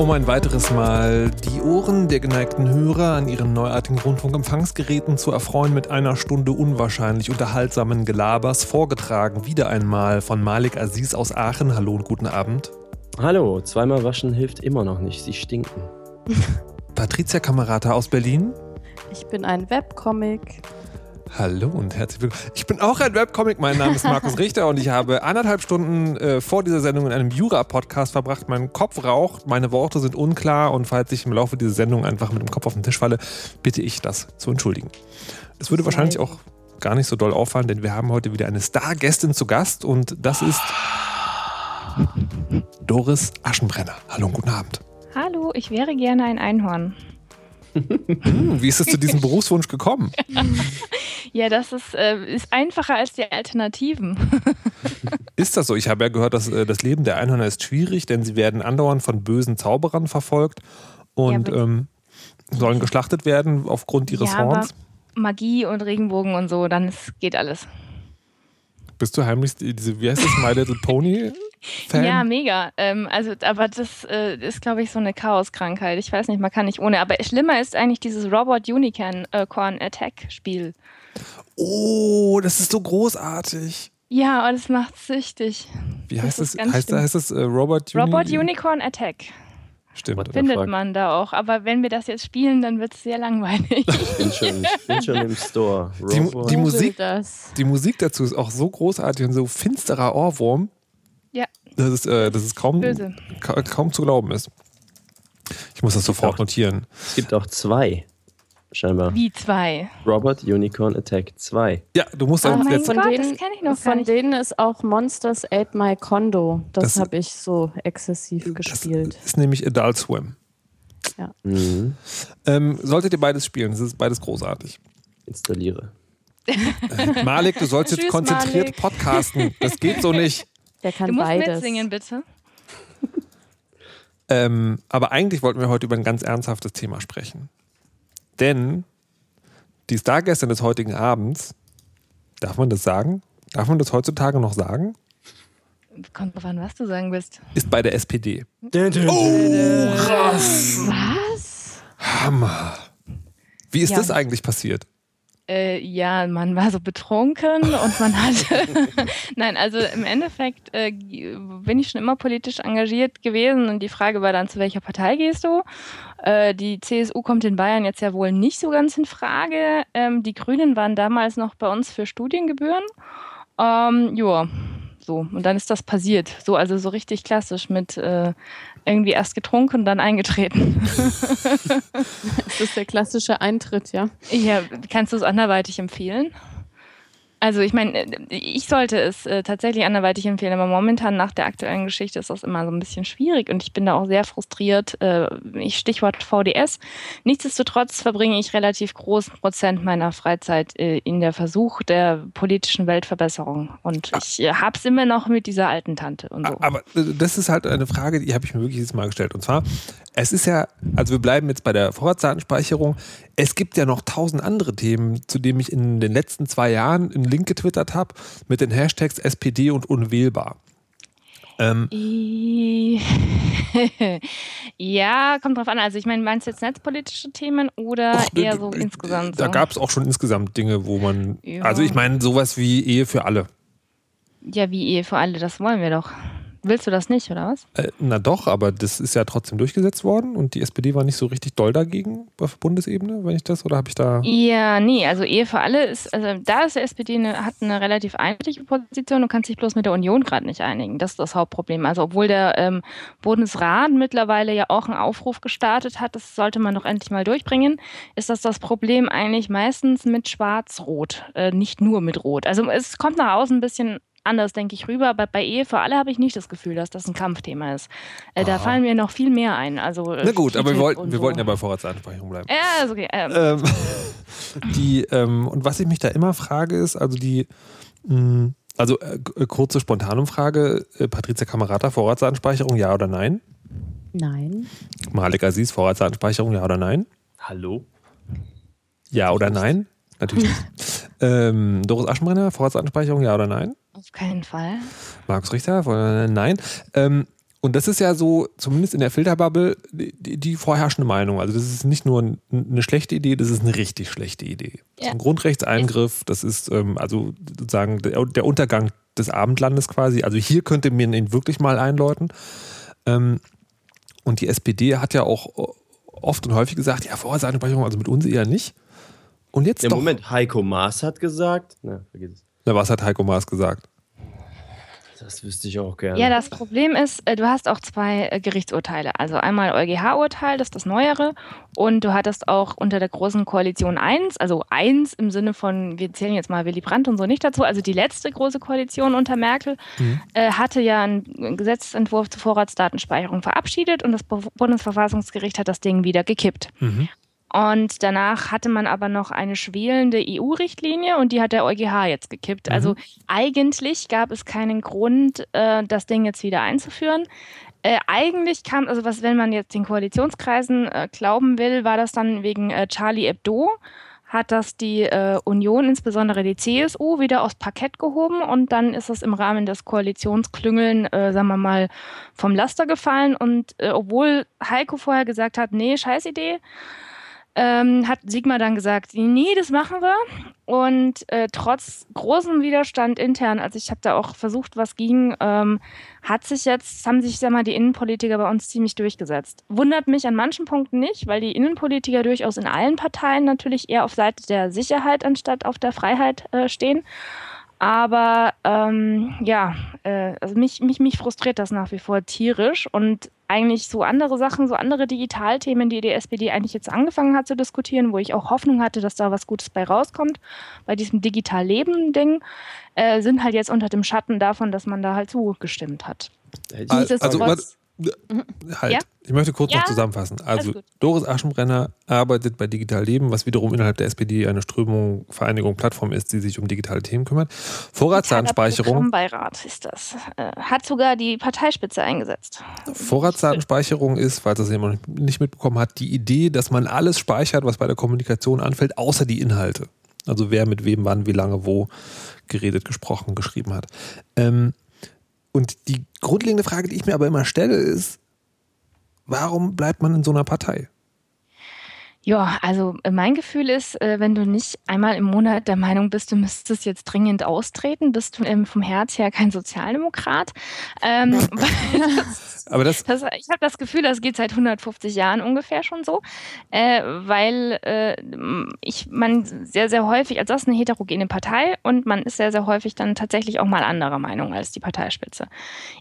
Um ein weiteres Mal die Ohren der geneigten Hörer an ihren neuartigen Rundfunkempfangsgeräten zu erfreuen mit einer Stunde unwahrscheinlich unterhaltsamen Gelabers, vorgetragen wieder einmal von Malik Aziz aus Aachen. Hallo und guten Abend. Hallo, zweimal waschen hilft immer noch nicht, sie stinken. Patricia Kamerata aus Berlin. Ich bin ein Webcomic. Hallo und herzlich willkommen. Ich bin auch ein Webcomic. Mein Name ist Markus Richter und ich habe anderthalb Stunden äh, vor dieser Sendung in einem Jura-Podcast verbracht. Mein Kopf raucht, meine Worte sind unklar und falls ich im Laufe dieser Sendung einfach mit dem Kopf auf den Tisch falle, bitte ich das zu entschuldigen. Es würde wahrscheinlich auch gar nicht so doll auffallen, denn wir haben heute wieder eine Star-Gästin zu Gast und das ist Doris Aschenbrenner. Hallo und guten Abend. Hallo, ich wäre gerne ein Einhorn. Hm, wie ist es zu diesem Berufswunsch gekommen? Ja, das ist, äh, ist einfacher als die Alternativen. Ist das so? Ich habe ja gehört, dass äh, das Leben der Einhörner ist schwierig, denn sie werden andauernd von bösen Zauberern verfolgt und Ja, ähm, sollen geschlachtet werden aufgrund ihres ja, Horns. Magie und Regenbogen und so, dann ist, geht alles. Bist du heimlich diese, wie heißt das, My Little Pony Fan? Ja, mega. Ähm, also, aber das äh, ist, glaube ich, so eine Chaoskrankheit. Ich weiß nicht, man kann nicht ohne. Aber schlimmer ist eigentlich dieses Robot Unicorn äh, Corn Attack Spiel. Oh, das ist so großartig. Ja, und es macht süchtig. Wie Das heißt es? ganz Heißt, heißt es äh, Robot, Uni Robot Unicorn Attack Stimmt. Findet man da auch. Aber wenn wir das jetzt spielen, dann wird es sehr langweilig. Ich bin schon, ich bin schon im Store. Die, die, Musik, Das. die Musik dazu ist auch so großartig und so finsterer Ohrwurm, ja, dass es, äh, dass es kaum, böse. ka kaum zu glauben ist. Ich muss das sofort auch- notieren. Es gibt auch zwei, scheinbar. Wie zwei. Robot Unicorn Attack 2. Ja, du musst Oh dann mein jetzt von Gott, denen, das kenn ich noch Von denen ist auch Monsters Ate My Condo. Das, Das- habe ich so exzessiv Das gespielt. ist nämlich Adult Swim. Mhm. Ähm, solltet ihr beides spielen, es ist beides großartig. Installiere. Malik, du sollst jetzt Tschüss, konzentriert Malik. podcasten. Das geht so nicht. Der kann Du musst beides. mitsingen, bitte. Ähm, aber eigentlich wollten wir heute über ein ganz ernsthaftes Thema sprechen. Denn die Stargästin des heutigen Abends, darf man das sagen? Darf man das heutzutage noch sagen? Kommt drauf an, was du sagen willst. Ist bei der SPD. Oh, Was? Hammer. Wie ist Ja. das eigentlich passiert? Äh, ja, man war so betrunken und man hatte. Nein, also im Endeffekt äh, bin ich schon immer politisch engagiert gewesen und die Frage war dann, zu welcher Partei gehst du? Äh, die CSU kommt in Bayern jetzt ja wohl nicht so ganz in Frage. Ähm, die Grünen waren damals noch bei uns für Studiengebühren. Ähm, ja, so. Und dann ist das passiert. So, also so richtig klassisch mit äh, irgendwie erst getrunken und dann eingetreten. Das ist der klassische Eintritt, ja. Ja, kannst du es anderweitig empfehlen? Also ich meine, äh, ich sollte es äh, tatsächlich anderweitig empfehlen, aber momentan nach der aktuellen Geschichte ist das immer so ein bisschen schwierig und ich bin da auch sehr frustriert. Äh, ich Stichwort VDS. Nichtsdestotrotz verbringe ich relativ großen Prozent meiner Freizeit äh, in der Versuch der politischen Weltverbesserung und ich äh, hab's immer noch mit dieser alten Tante und so. Aber äh, das ist halt eine Frage, die habe ich mir wirklich jetzt mal gestellt. Und zwar, es ist ja, also wir bleiben jetzt bei der Vorratsdatenspeicherung. Es gibt ja noch tausend andere Themen, zu denen ich in den letzten zwei Jahren einen Link getwittert habe mit den Hashtags SPD und unwählbar. Ähm, ja, kommt drauf an. Also ich meine, meinst du jetzt netzpolitische Themen oder Och, eher d- so d- insgesamt? Da so? gab es auch schon insgesamt Dinge, wo man, Ja. also ich meine sowas wie Ehe für alle. Ja, wie Ehe für alle, das wollen wir doch. Willst du das nicht, oder was? Äh, na doch, aber das ist ja trotzdem durchgesetzt worden und die SPD war nicht so richtig doll dagegen auf Bundesebene, wenn ich das, oder habe ich da... Ja, nee, also Ehe für alle ist, also da ist der SPD eine, hat eine relativ einheitliche Position und kann sich bloß mit der Union gerade nicht einigen. Das ist das Hauptproblem. Also obwohl der ähm, Bundesrat mittlerweile ja auch einen Aufruf gestartet hat, das sollte man doch endlich mal durchbringen, ist das das Problem eigentlich meistens mit Schwarz-Rot, äh, nicht nur mit Rot. Also es kommt nach außen ein bisschen anders, denke ich, rüber. Aber bei Ehe für alle habe ich nicht das Gefühl, dass das ein Kampfthema ist. Äh, da fallen mir noch viel mehr ein. Also, äh, Na gut, aber wir wollten, wir so. wollten ja bei Vorratsansprechung bleiben. Ja, ist okay. Ähm, Ähm, die, ähm, und was ich mich da immer frage, ist, also die, mh, also äh, k- kurze Spontanumfrage, äh, Patricia Kamerata, Vorratsanspeicherung, ja oder nein? Nein. Malik Aziz, Vorratsanspeicherung, ja oder nein? Hallo? Ja oder nein? Natürlich nicht. ähm, Doris Aschenbrenner, Vorratsanspeicherung, ja oder nein? Auf keinen Fall. Markus Richter, äh, nein. Ähm, und das ist ja so, zumindest in der Filterbubble, die, die vorherrschende Meinung. Also das ist nicht nur ein, eine schlechte Idee, das ist eine richtig schlechte Idee. Das ist Ja. ein Grundrechtseingriff, das ist ähm, also sozusagen der, der Untergang des Abendlandes quasi. Also hier könnte man ihn wirklich mal einläuten. Ähm, und die SPD hat ja auch oft und häufig gesagt, ja, Vorratsanspeicherung, also mit uns eher nicht. Und jetzt Ja, doch. Moment, Heiko Maas hat gesagt. Na, vergiss es. Na, was hat Heiko Maas gesagt? Das wüsste ich auch gerne. Ja, das Problem ist, äh, du hast auch zwei äh, Gerichtsurteile. Also einmal EuGH-Urteil, das ist das Neuere, und du hattest auch unter der Großen Koalition 1, also 1 im Sinne von, wir zählen jetzt mal Willy Brandt und so nicht dazu, also die letzte große Koalition unter Merkel, äh, hatte ja einen Gesetzentwurf zur Vorratsdatenspeicherung verabschiedet und das Bu- Bundesverfassungsgericht hat das Ding wieder gekippt. Mhm. Und danach hatte man aber noch eine schwelende EU-Richtlinie und die hat der EuGH jetzt gekippt. Also eigentlich gab es keinen Grund, äh, das Ding jetzt wieder einzuführen. Äh, eigentlich kam, also was, wenn man jetzt den Koalitionskreisen äh, glauben will, war das dann wegen äh, Charlie Hebdo, hat das die äh, Union, insbesondere die CSU, wieder aufs Parkett gehoben und dann ist es im Rahmen des Koalitionsklüngeln, äh, sagen wir mal, vom Laster gefallen. Und äh, obwohl Heiko vorher gesagt hat, nee, scheiß Idee, ähm, hat Sigmar dann gesagt, nee, das machen wir. Und äh, trotz großem Widerstand intern, also ich habe da auch versucht, was ging, ähm, hat sich jetzt, haben sich, sag mal, die Innenpolitiker bei uns ziemlich durchgesetzt. Wundert mich an manchen Punkten nicht, weil die Innenpolitiker durchaus in allen Parteien natürlich eher auf Seite der Sicherheit anstatt auf der Freiheit äh, stehen. Aber ähm, ja, äh, also mich, mich, mich frustriert das nach wie vor tierisch und eigentlich so andere Sachen, so andere Digitalthemen, die die SPD eigentlich jetzt angefangen hat zu diskutieren, wo ich auch Hoffnung hatte, dass da was Gutes bei rauskommt, bei diesem Digital-Leben-Ding, äh, sind halt jetzt unter dem Schatten davon, dass man da halt zugestimmt hat. Ich- Also, Nichtsdestotrotz- warte, halt. Ja? Ich möchte kurz Ja? noch zusammenfassen. Also. Doris Aschenbrenner arbeitet bei Digital Leben, was wiederum innerhalb der SPD eine Strömung, Vereinigung, Plattform ist, die sich um digitale Themen kümmert. Vorratsdatenspeicherung. Programmbeirat ist das. Äh, hat sogar die Parteispitze eingesetzt. Vorratsdatenspeicherung ist, falls das jemand nicht mitbekommen hat, die Idee, dass man alles speichert, was bei der Kommunikation anfällt, außer die Inhalte. Also wer mit wem, wann, wie lange, wo geredet, gesprochen, geschrieben hat. Ähm, und die grundlegende Frage, die ich mir aber immer stelle, ist, warum bleibt man in so einer Partei? Ja, also äh, mein Gefühl ist, äh, wenn du nicht einmal im Monat der Meinung bist, du müsstest jetzt dringend austreten, bist du ähm, vom Herz her kein Sozialdemokrat. Ähm, das, Aber das, das, ich habe das Gefühl, das geht seit 150 Jahren ungefähr schon so, äh, weil äh, ich man sehr, sehr häufig, also das ist eine heterogene Partei und man ist sehr, sehr häufig dann tatsächlich auch mal anderer Meinung als die Parteispitze.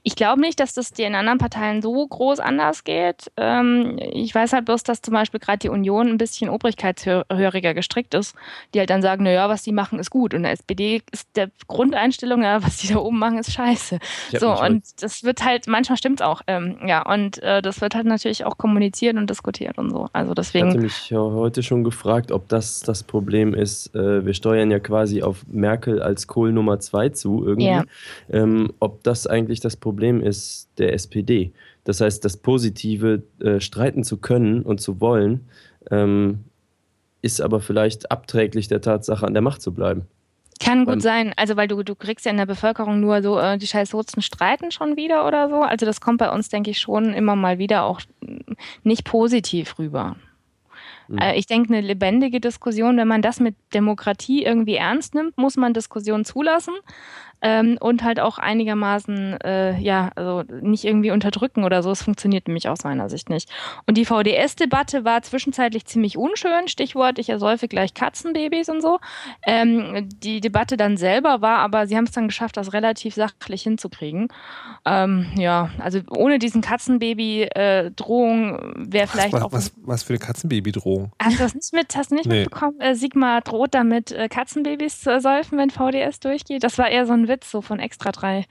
Ich glaube nicht, dass das dir in anderen Parteien so groß anders geht. Ähm, ich weiß halt bloß, dass zum Beispiel gerade die Union ein bisschen obrigkeitshöriger gestrickt ist, die halt dann sagen, naja, was die machen, ist gut. Und der SPD ist der Grundeinstellung, ja, was die da oben machen, ist scheiße. So, und das wird halt, manchmal stimmt auch, ähm, ja, und äh, das wird halt natürlich auch kommuniziert und diskutiert und so. Also Ich hatte deswegen, mich heute schon gefragt, ob das das Problem ist. Äh, wir steuern ja quasi auf Merkel als Kohl Nummer zwei zu irgendwie. Ja. Ähm, ob das eigentlich das Problem ist der SPD. Das heißt, das Positive äh, streiten zu können und zu wollen, ähm, ist aber vielleicht abträglich der Tatsache, an der Macht zu bleiben. kann gut sein, also weil du, du kriegst ja in der Bevölkerung nur so, äh, die scheiß Sozen streiten schon wieder oder so. Also das kommt bei uns, denke ich, schon immer mal wieder auch mm, nicht positiv rüber. Mhm. Äh, ich denke, eine lebendige Diskussion, wenn man das mit Demokratie irgendwie ernst nimmt, muss man Diskussion zulassen ähm, und halt auch einigermaßen, äh, ja, also nicht irgendwie unterdrücken oder so. Es funktioniert nämlich aus meiner Sicht nicht. Und die VDS-Debatte war zwischenzeitlich ziemlich unschön. Stichwort, ich ersäufe gleich Katzenbabys und so. Ähm, die Debatte dann selber war, aber sie haben es dann geschafft, das relativ sachlich hinzukriegen. Ähm, ja, also ohne diesen Katzenbaby-Drohung wäre vielleicht was, auch. was, was für eine Katzenbaby-Drohung. Hast du das nicht, mit, hast du nicht Nee. mitbekommen? Äh, Sigmar droht damit, äh, Katzenbabys zu ersäufen, wenn VDS durchgeht. Das war eher so ein Witz, so von Extra 3.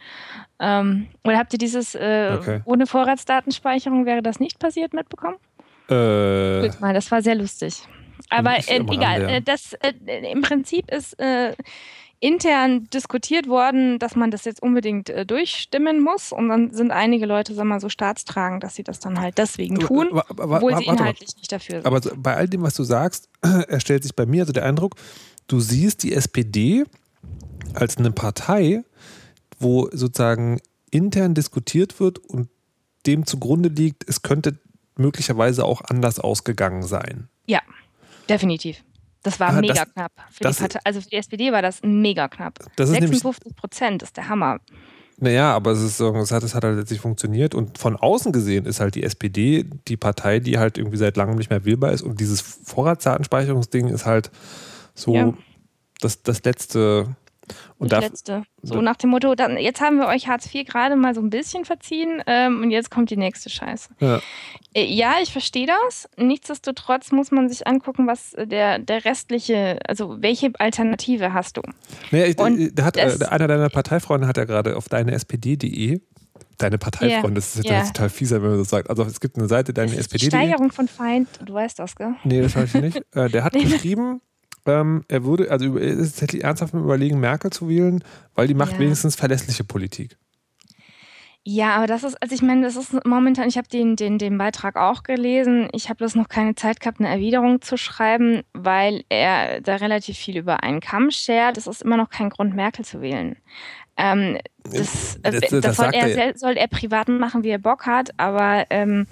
Ähm, oder habt ihr dieses äh, Okay. ohne Vorratsdatenspeicherung wäre das nicht passiert mitbekommen? Äh, Gut, mal, das war sehr lustig. Aber äh, egal, Rande, ja. äh, das äh, im Prinzip ist äh, intern diskutiert worden, dass man das jetzt unbedingt äh, durchstimmen muss. Und dann sind einige Leute, sagen wir mal, so staatstragend, dass sie das dann halt deswegen tun, obwohl sie warte mal. inhaltlich nicht dafür sind. Aber bei all dem, was du sagst, erstellt sich bei mir also der Eindruck, du siehst die SPD als eine Partei, wo sozusagen intern diskutiert wird und dem zugrunde liegt, es könnte möglicherweise auch anders ausgegangen sein. Ja, definitiv. Das war Ah, mega das- knapp. Für das- die Partei, also für die SPD war das mega knapp. Das ist nämlich 56 Prozent ist der Hammer. Naja, aber es, ist, es, hat, es hat halt letztlich funktioniert und von außen gesehen ist halt die SPD die Partei, die halt irgendwie seit langem nicht mehr wählbar ist und dieses Vorratsdatenspeicherungsding ist halt so Ja. das, das letzte. Und das da, letzte. So da- nach dem Motto, dann, jetzt haben wir euch Hartz IV gerade mal so ein bisschen verziehen ähm, und jetzt kommt die nächste Scheiße. ja, Äh, ja, ich verstehe das. Nichtsdestotrotz muss man sich angucken, was äh, der, der restliche, also welche Alternative hast du? naja, ich, Und der hat, äh, das- einer deiner Parteifreunde hat ja gerade auf deine SPD.de, deine Parteifreunde, das ist ja. total fieser, wenn man das sagt. Also es gibt eine Seite, deine Die SPD.de. Steigerung von Feind, du weißt das, gell? Nee, das weiß ich nicht. Äh, der hat geschrieben, ähm, er würde, also über- er ist tatsächlich ernsthaft im Überlegen, Merkel zu wählen, weil die macht Ja. wenigstens verlässliche Politik. Ja, aber das ist, also ich meine, das ist momentan, ich habe den, den, den Beitrag auch gelesen. Ich habe bloß noch keine Zeit gehabt, eine Erwiderung zu schreiben, weil er da relativ viel über einen Kamm schert. Das ist immer noch kein Grund, Merkel zu wählen. Ähm, das, Das- äh, das das, soll, er, er soll er privat machen, wie er Bock hat, aber ähm,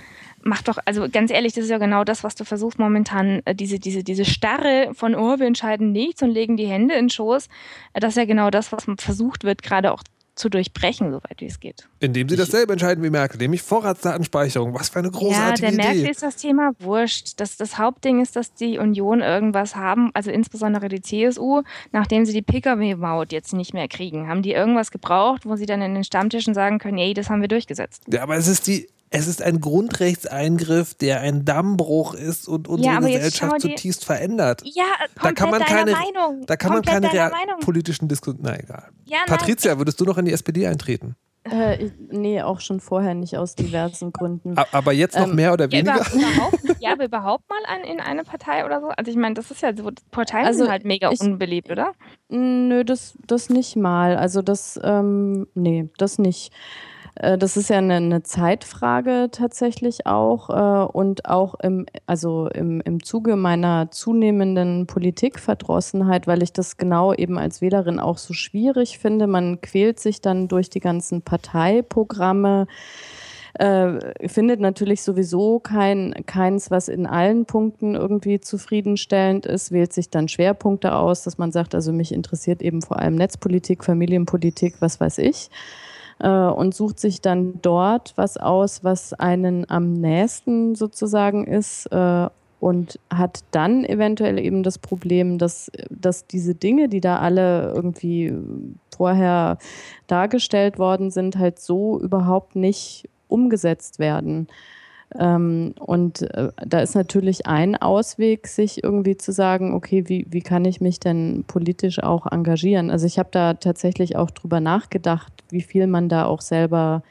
macht doch, also ganz ehrlich, das ist ja genau das, was du versuchst momentan, äh, diese, diese, diese Starre von, oh, wir entscheiden nichts und legen die Hände in den Schoß. Äh, Das ist ja genau das, was versucht wird, gerade auch zu durchbrechen, soweit wie es geht. Indem sie dasselbe entscheiden wie Merkel, nämlich Vorratsdatenspeicherung. Was für eine Ja, großartige der Merkel Idee. ist das Thema wurscht. Das, das Hauptding ist, dass die Union irgendwas haben, also insbesondere die CSU, nachdem sie die Pkw-Maut jetzt nicht mehr kriegen. Haben die irgendwas gebraucht, wo sie dann in den Stammtischen sagen können, ey, das haben wir durchgesetzt. Ja, aber es ist die. Es ist ein Grundrechtseingriff, der ein Dammbruch ist und unsere Ja, Gesellschaft dir- zutiefst verändert. Ja, Da kann man keine, Meinung. da kann man komplett keine real- Meinung. politischen Diskussionen. Na egal. Ja, nein. Patricia, würdest du noch in die SPD eintreten? Äh, ich- nee, auch schon vorher nicht aus diversen Gründen. Aber jetzt noch Ähm, mehr oder Ja, weniger? über, überhaupt, ja, aber überhaupt mal an, in eine Partei oder so. Also ich meine, das ist ja so, Parteien Also sind halt mega ich- unbeliebt, oder? Nö, das, das nicht mal. Also das, ähm, nee, das nicht. Äh, Das ist ja eine, eine Zeitfrage tatsächlich auch äh, und auch im, also im, im Zuge meiner zunehmenden Politikverdrossenheit, weil ich das genau eben als Wählerin auch so schwierig finde. Man quält sich dann durch die ganzen Parteiprogramme, äh, findet natürlich sowieso kein, keins, was in allen Punkten irgendwie zufriedenstellend ist, wählt sich dann Schwerpunkte aus, dass man sagt, also mich interessiert eben vor allem Netzpolitik, Familienpolitik, was weiß ich. Äh, und sucht sich dann dort was aus, was einen am nächsten sozusagen ist. Äh, und hat dann eventuell eben das Problem, dass, dass diese Dinge, die da alle irgendwie vorher dargestellt worden sind, halt so überhaupt nicht umgesetzt werden. Ähm, und äh, da ist natürlich ein Ausweg, sich irgendwie zu sagen, okay, wie, wie kann ich mich denn politisch auch engagieren? Also ich habe da tatsächlich auch drüber nachgedacht, wie viel man da auch selber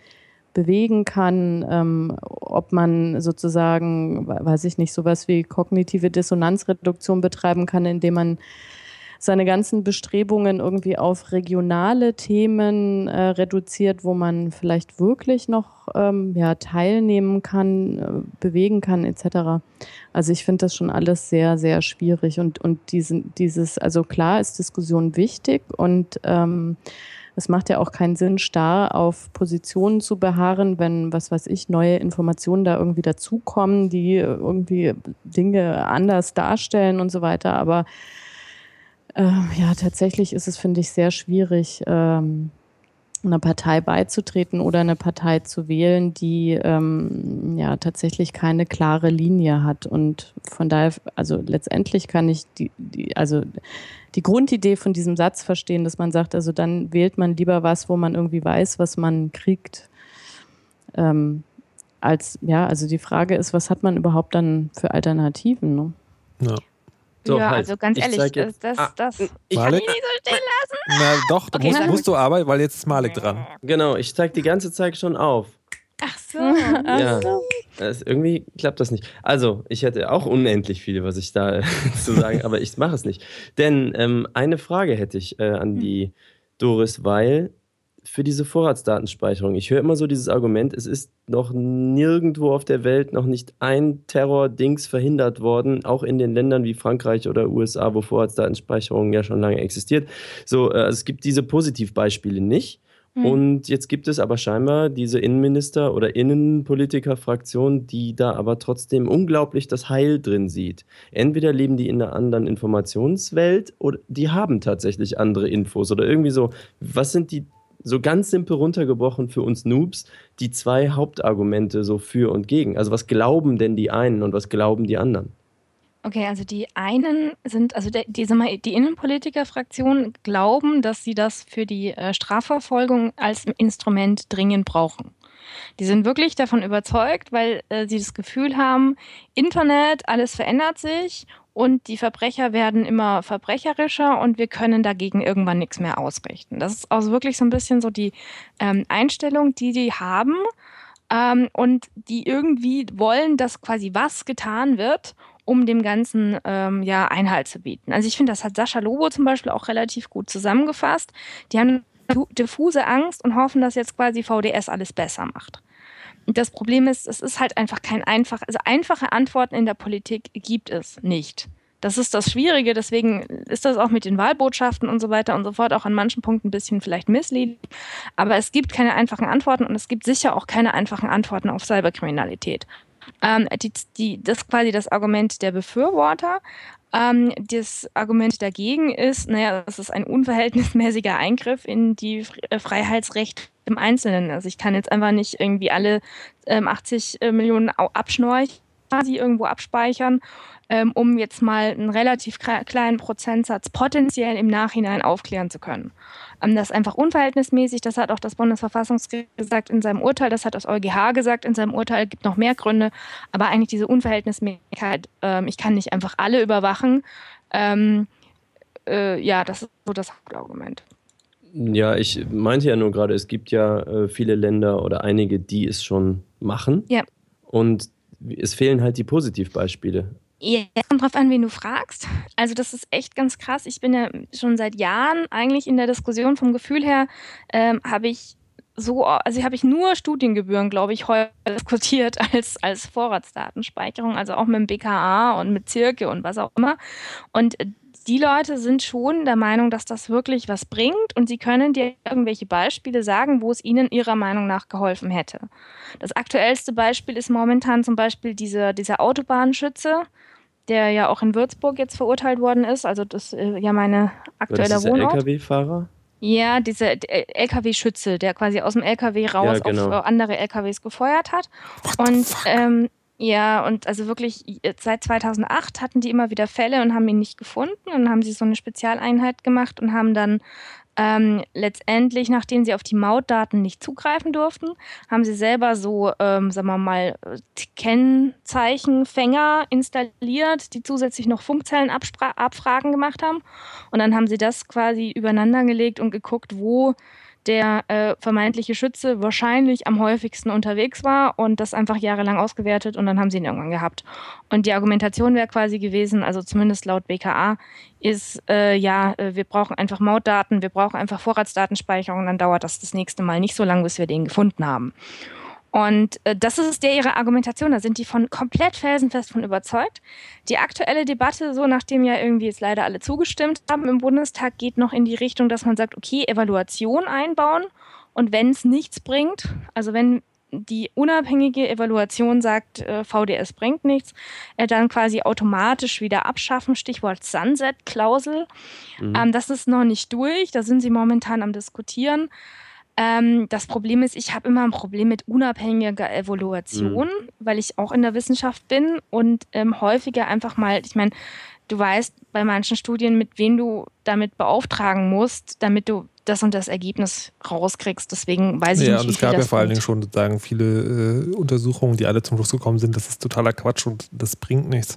bewegen kann, ähm, ob man sozusagen, we- weiß ich nicht, sowas wie kognitive Dissonanzreduktion betreiben kann, indem man seine ganzen Bestrebungen irgendwie auf regionale Themen äh, reduziert, wo man vielleicht wirklich noch ähm, ja, teilnehmen kann, äh, bewegen kann, etc. Also ich finde das schon alles sehr, sehr schwierig und, und diesen, dieses, also klar ist Diskussion wichtig und ähm, es macht ja auch keinen Sinn, starr auf Positionen zu beharren, wenn, was weiß ich, neue Informationen da irgendwie dazukommen, die irgendwie Dinge anders darstellen und so weiter. Aber äh, ja, tatsächlich ist es, finde ich, sehr schwierig, ähm, einer Partei beizutreten oder eine Partei zu wählen, die ähm, ja tatsächlich keine klare Linie hat. Und von daher, also letztendlich kann ich die, die, also die Grundidee von diesem Satz verstehen, dass man sagt, also dann wählt man lieber was, wo man irgendwie weiß, was man kriegt. Ähm, als, ja, also die Frage ist, was hat man überhaupt dann für Alternativen? Ne? Ja. So, ja, halt. also ganz Ich ehrlich, zeig das, jetzt- das, Ah, das ich- kann ich Malik? nicht so stehen lassen. Na doch, da Okay, musst, musst du aber, weil jetzt ist Malik dran. Genau, ich zeige die ganze Zeit schon auf. Ach so. Ja. Das, irgendwie klappt das nicht. Also, ich hätte auch unendlich viel, was ich da zu sagen, aber ich mache es nicht. Denn ähm, eine Frage hätte ich äh, an die Doris, weil für diese Vorratsdatenspeicherung, ich höre immer so dieses Argument, es ist noch nirgendwo auf der Welt noch nicht ein Terror-Dings verhindert worden, auch in den Ländern wie Frankreich oder USA, wo Vorratsdatenspeicherung ja schon lange existiert. So, äh, es gibt diese Positivbeispiele nicht. Hm. Und jetzt gibt es aber scheinbar diese Innenminister- oder Innenpolitiker-Fraktion, die da aber trotzdem unglaublich das Heil drin sieht. Entweder leben die in einer anderen Informationswelt oder die haben tatsächlich andere Infos oder irgendwie so. Was sind die, so ganz simpel runtergebrochen für uns Noobs, die zwei Hauptargumente so für und gegen? Also was glauben denn die einen und was glauben die anderen? Okay, also die einen sind, also die, mal, die Innenpolitiker-Fraktion glauben, dass sie das für die äh, Strafverfolgung als Instrument dringend brauchen. Die sind wirklich davon überzeugt, weil äh, sie das Gefühl haben, Internet, alles verändert sich und die Verbrecher werden immer verbrecherischer und wir können dagegen irgendwann nichts mehr ausrichten. Das ist also wirklich so ein bisschen so die ähm, Einstellung, die die haben ähm, und die irgendwie wollen, dass quasi was getan wird, um dem Ganzen ähm, ja Einhalt zu bieten. Also ich finde, das hat Sascha Lobo zum Beispiel auch relativ gut zusammengefasst. Die haben diffuse Angst und hoffen, dass jetzt quasi VDS alles besser macht. Das Problem ist, es ist halt einfach kein einfach, also einfache Antworten in der Politik gibt es nicht. Das ist das Schwierige, deswegen ist das auch mit den Wahlbotschaften und so weiter und so fort auch an manchen Punkten ein bisschen vielleicht misleading. Aber es gibt keine einfachen Antworten und es gibt sicher auch keine einfachen Antworten auf Cyberkriminalität. Ähm, die, die, das ist quasi das Argument der Befürworter. Ähm, das Argument dagegen ist, naja, das ist ein unverhältnismäßiger Eingriff in die äh, Freiheitsrechte im Einzelnen. Also ich kann jetzt einfach nicht irgendwie alle ähm, 80 äh, Millionen abschnorchen, quasi irgendwo abspeichern, ähm, um jetzt mal einen relativ kle- kleinen Prozentsatz potenziell im Nachhinein aufklären zu können. Ähm, das ist einfach unverhältnismäßig. Das hat auch das Bundesverfassungsgericht gesagt in seinem Urteil. Das hat das EuGH gesagt in seinem Urteil. Es gibt noch mehr Gründe. Aber eigentlich diese Unverhältnismäßigkeit, ähm, ich kann nicht einfach alle überwachen. Ähm, äh, ja, das ist so das Hauptargument. Ja, ich meinte ja nur gerade, es gibt ja äh, viele Länder oder einige, die es schon machen. Ja. Und es fehlen halt die Positivbeispiele. Ja, kommt drauf an, wen du fragst. Also das ist echt ganz krass. Ich bin ja schon seit Jahren eigentlich in der Diskussion vom Gefühl her, ähm, habe ich so, also habe ich nur Studiengebühren, glaube ich, heute diskutiert als, als Vorratsdatenspeicherung, also auch mit dem BKA und mit Zirke und was auch immer. Und die Leute sind schon der Meinung, dass das wirklich was bringt und sie können dir irgendwelche Beispiele sagen, wo es ihnen ihrer Meinung nach geholfen hätte. Das aktuellste Beispiel ist momentan zum Beispiel dieser, dieser Autobahnschütze, der ja auch in Würzburg jetzt verurteilt worden ist. Also das ist ja meine War das dieser Wohnort. LKW-Fahrer? Ja, dieser LKW-Schütze, der quasi aus dem LKW raus Ja, genau. auf äh, andere LKWs gefeuert hat. Und ähm, ja, und also wirklich äh, seit 2008 hatten die immer wieder Fälle und haben ihn nicht gefunden. Und haben sie so eine Spezialeinheit gemacht und haben dann ähm, letztendlich, nachdem sie auf die Mautdaten nicht zugreifen durften, haben sie selber so, ähm, sagen wir mal, äh, Kennzeichenfänger installiert, die zusätzlich noch Funkzellenabfragen gemacht haben. Und dann haben sie das quasi übereinander gelegt und geguckt, wo der äh, vermeintliche Schütze wahrscheinlich am häufigsten unterwegs war und das einfach jahrelang ausgewertet und dann haben sie ihn irgendwann gehabt. Und die Argumentation wäre quasi gewesen, also zumindest laut BKA, ist, äh, ja, äh, wir brauchen einfach Mautdaten, wir brauchen einfach Vorratsdatenspeicherung, dann dauert das das nächste Mal nicht so lange, bis wir den gefunden haben. Und äh, das ist der ihre Argumentation. Da sind die von komplett felsenfest von überzeugt. Die aktuelle Debatte, so nachdem ja irgendwie jetzt leider alle zugestimmt haben im Bundestag, geht noch in die Richtung, dass man sagt, okay, Evaluation einbauen. Und wenn es nichts bringt, also wenn die unabhängige Evaluation sagt, äh, VDS bringt nichts, äh, dann quasi automatisch wieder abschaffen. Stichwort Sunset-Klausel. Mhm. Ähm, das ist noch nicht durch. Da sind sie momentan am Diskutieren. Ähm, das Problem ist, ich habe immer ein Problem mit unabhängiger Evaluation, weil ich auch in der Wissenschaft bin und ähm, häufiger einfach mal, ich meine, du weißt bei manchen Studien, mit wem du damit beauftragen musst, damit du das und das Ergebnis rauskriegst. Deswegen weiß ich Ja, nicht, und wie es gab ja vor allen Dingen schon sozusagen viele äh, Untersuchungen, die alle zum Schluss gekommen sind, das ist totaler Quatsch und das bringt nichts.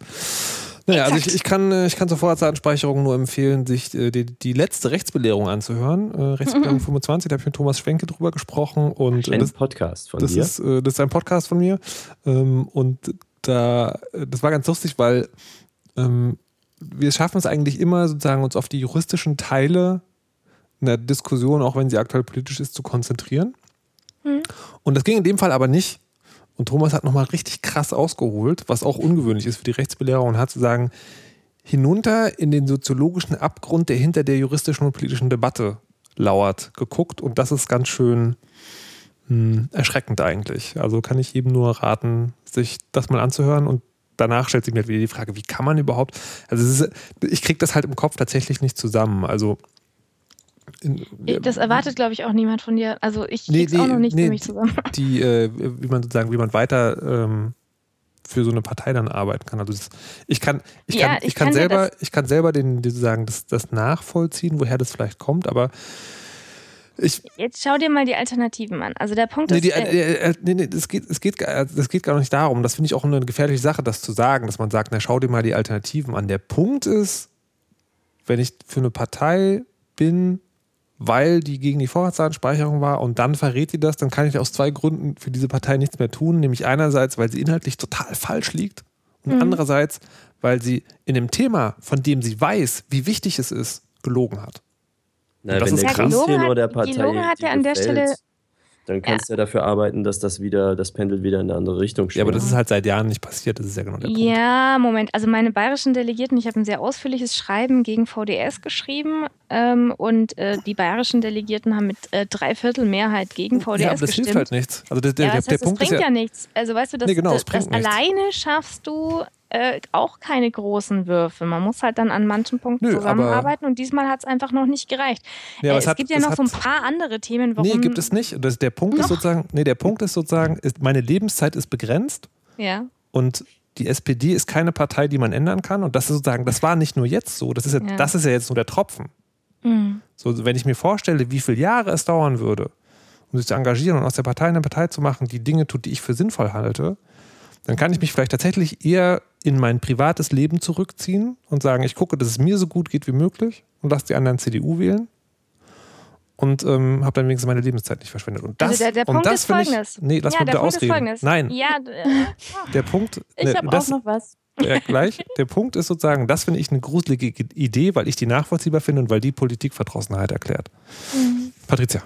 Naja, also ich, ich, kann, äh, ich kann zur Vorratsdatenspeicherung nur empfehlen, sich äh, die, die letzte Rechtsbelehrung anzuhören. Äh, Rechtsbelehrung mhm. 25, da habe ich mit Thomas Schwenke drüber gesprochen. Und ein das, Podcast von das dir. Ist, das ist ein Podcast von mir. Ähm, und da, das war ganz lustig, weil ähm, wir schaffen es eigentlich immer, sozusagen uns auf die juristischen Teile einer Diskussion, auch wenn sie aktuell politisch ist, zu konzentrieren. Mhm. Und das ging in dem Fall aber nicht. Und Thomas hat nochmal richtig krass ausgeholt, was auch ungewöhnlich ist für die Rechtsbelehrer und hat zu sagen, hinunter in den soziologischen Abgrund, der hinter der juristischen und politischen Debatte lauert, geguckt. Und das ist ganz schön mh, hm, erschreckend eigentlich. Also kann ich jedem nur raten, sich das mal anzuhören. Und danach stellt sich mir wieder die Frage, wie kann man überhaupt, also ist, ich kriege das halt im Kopf tatsächlich nicht zusammen. Also in, das erwartet, glaube ich, auch niemand von dir. Also ich krieg's nee, nee, auch noch nicht nee, für mich zusammen. Die, äh, wie man sozusagen, wie man weiter ähm, für so eine Partei dann arbeiten kann. Also das, ich kann, ich ja, kann, ich, ich kann, kann selber, ich kann selber den, sozusagen das, das nachvollziehen, woher das vielleicht kommt, aber ich, Jetzt schau dir mal die Alternativen an. Also der Punkt nee, ist. Die, äh, äh, nee, nee, das geht, es, geht, das geht gar nicht darum. Das finde ich auch eine gefährliche Sache, das zu sagen, dass man sagt, na schau dir mal die Alternativen an. Der Punkt ist, wenn ich für eine Partei bin, weil die gegen die Vorratsdatenspeicherung war und dann verrät sie das, dann kann ich aus zwei Gründen für diese Partei nichts mehr tun. Nämlich einerseits, weil sie inhaltlich total falsch liegt und mhm. andererseits, weil sie in dem Thema, von dem sie weiß, wie wichtig es ist, gelogen hat. Na, das wenn ist der krass. Partei die hat ja an der Stelle dann kannst ja. du ja dafür arbeiten, dass das wieder, das Pendel wieder in eine andere Richtung schwingt. Ja, aber das ist halt seit Jahren nicht passiert, das ist ja genau der Punkt. Ja, Moment. Also meine bayerischen Delegierten, ich habe ein sehr ausführliches Schreiben gegen VDS geschrieben ähm, und äh, die bayerischen Delegierten haben mit äh, Dreiviertel Mehrheit gegen VDS ja, aber das gestimmt. hilft halt nichts. Also der, der, ja, der, der Punkt bringt ja, ja, nichts. Also weißt du, das, nee, genau, das, das alleine schaffst du äh, auch keine großen Würfe. Man muss halt dann an manchen Punkten Nö, zusammenarbeiten und diesmal hat es einfach noch nicht gereicht. Ja, äh, es, es hat, gibt ja noch so ein paar andere Themen, warum. Nee, gibt es nicht. Das, der Punkt noch? ist sozusagen, nee, der Punkt ist sozusagen, ist, meine Lebenszeit ist begrenzt. Ja. Und die SPD ist keine Partei, die man ändern kann. Und das ist sozusagen, das war nicht nur jetzt so, das ist ja, ja. Das ist ja jetzt nur der Tropfen. Mhm. So, wenn ich mir vorstelle, wie viele Jahre es dauern würde, um sich zu engagieren und aus der Partei eine Partei zu machen, die Dinge tut, die ich für sinnvoll halte, dann kann ich mich vielleicht tatsächlich eher in mein privates Leben zurückziehen und sagen, ich gucke, dass es mir so gut geht wie möglich und lasse die anderen CDU wählen und ähm, habe dann wenigstens meine Lebenszeit nicht verschwendet. Und das, also der, der Punkt das ist folgendes. Ich, nee, lass ja, mich bitte ausreden. Nein. Ja, äh, der Punkt. Ich ne, habe auch noch was. Ja, gleich. Der Punkt ist sozusagen, das finde ich eine gruselige Idee, weil ich die nachvollziehbar finde und weil die Politikverdrossenheit erklärt. Mhm. Patricia.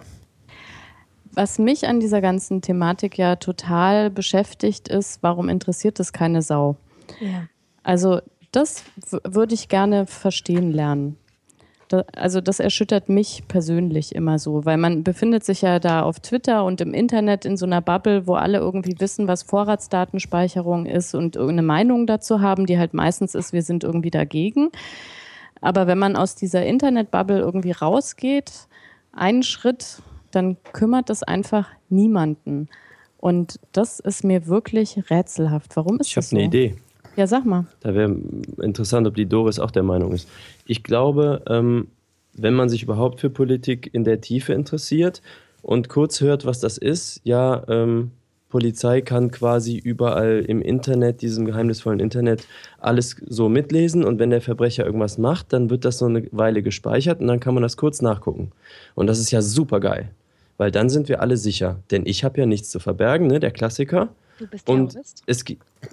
Was mich an dieser ganzen Thematik ja total beschäftigt, ist, warum interessiert es keine Sau? Ja. Also das würde ich gerne verstehen lernen. Da, also das erschüttert mich persönlich immer so, weil man befindet sich ja da auf Twitter und im Internet in so einer Bubble, wo alle irgendwie wissen, was Vorratsdatenspeicherung ist und irgendeine Meinung dazu haben, die halt meistens ist, wir sind irgendwie dagegen. Aber wenn man aus dieser Internetbubble irgendwie rausgeht, einen Schritt dann kümmert es einfach niemanden. Und das ist mir wirklich rätselhaft. Warum ist ich das so? Ich habe eine Idee. Ja, sag mal. Da wäre interessant, ob die Doris auch der Meinung ist. Ich glaube, ähm, wenn man sich überhaupt für Politik in der Tiefe interessiert und kurz hört, was das ist, ja, ähm, Polizei kann quasi überall im Internet, diesem geheimnisvollen Internet, alles so mitlesen und wenn der Verbrecher irgendwas macht, dann wird das so eine Weile gespeichert und dann kann man das kurz nachgucken. Und das ist ja super geil weil dann sind wir alle sicher. Denn ich habe ja nichts zu verbergen, ne? der Klassiker. Du bist Und es,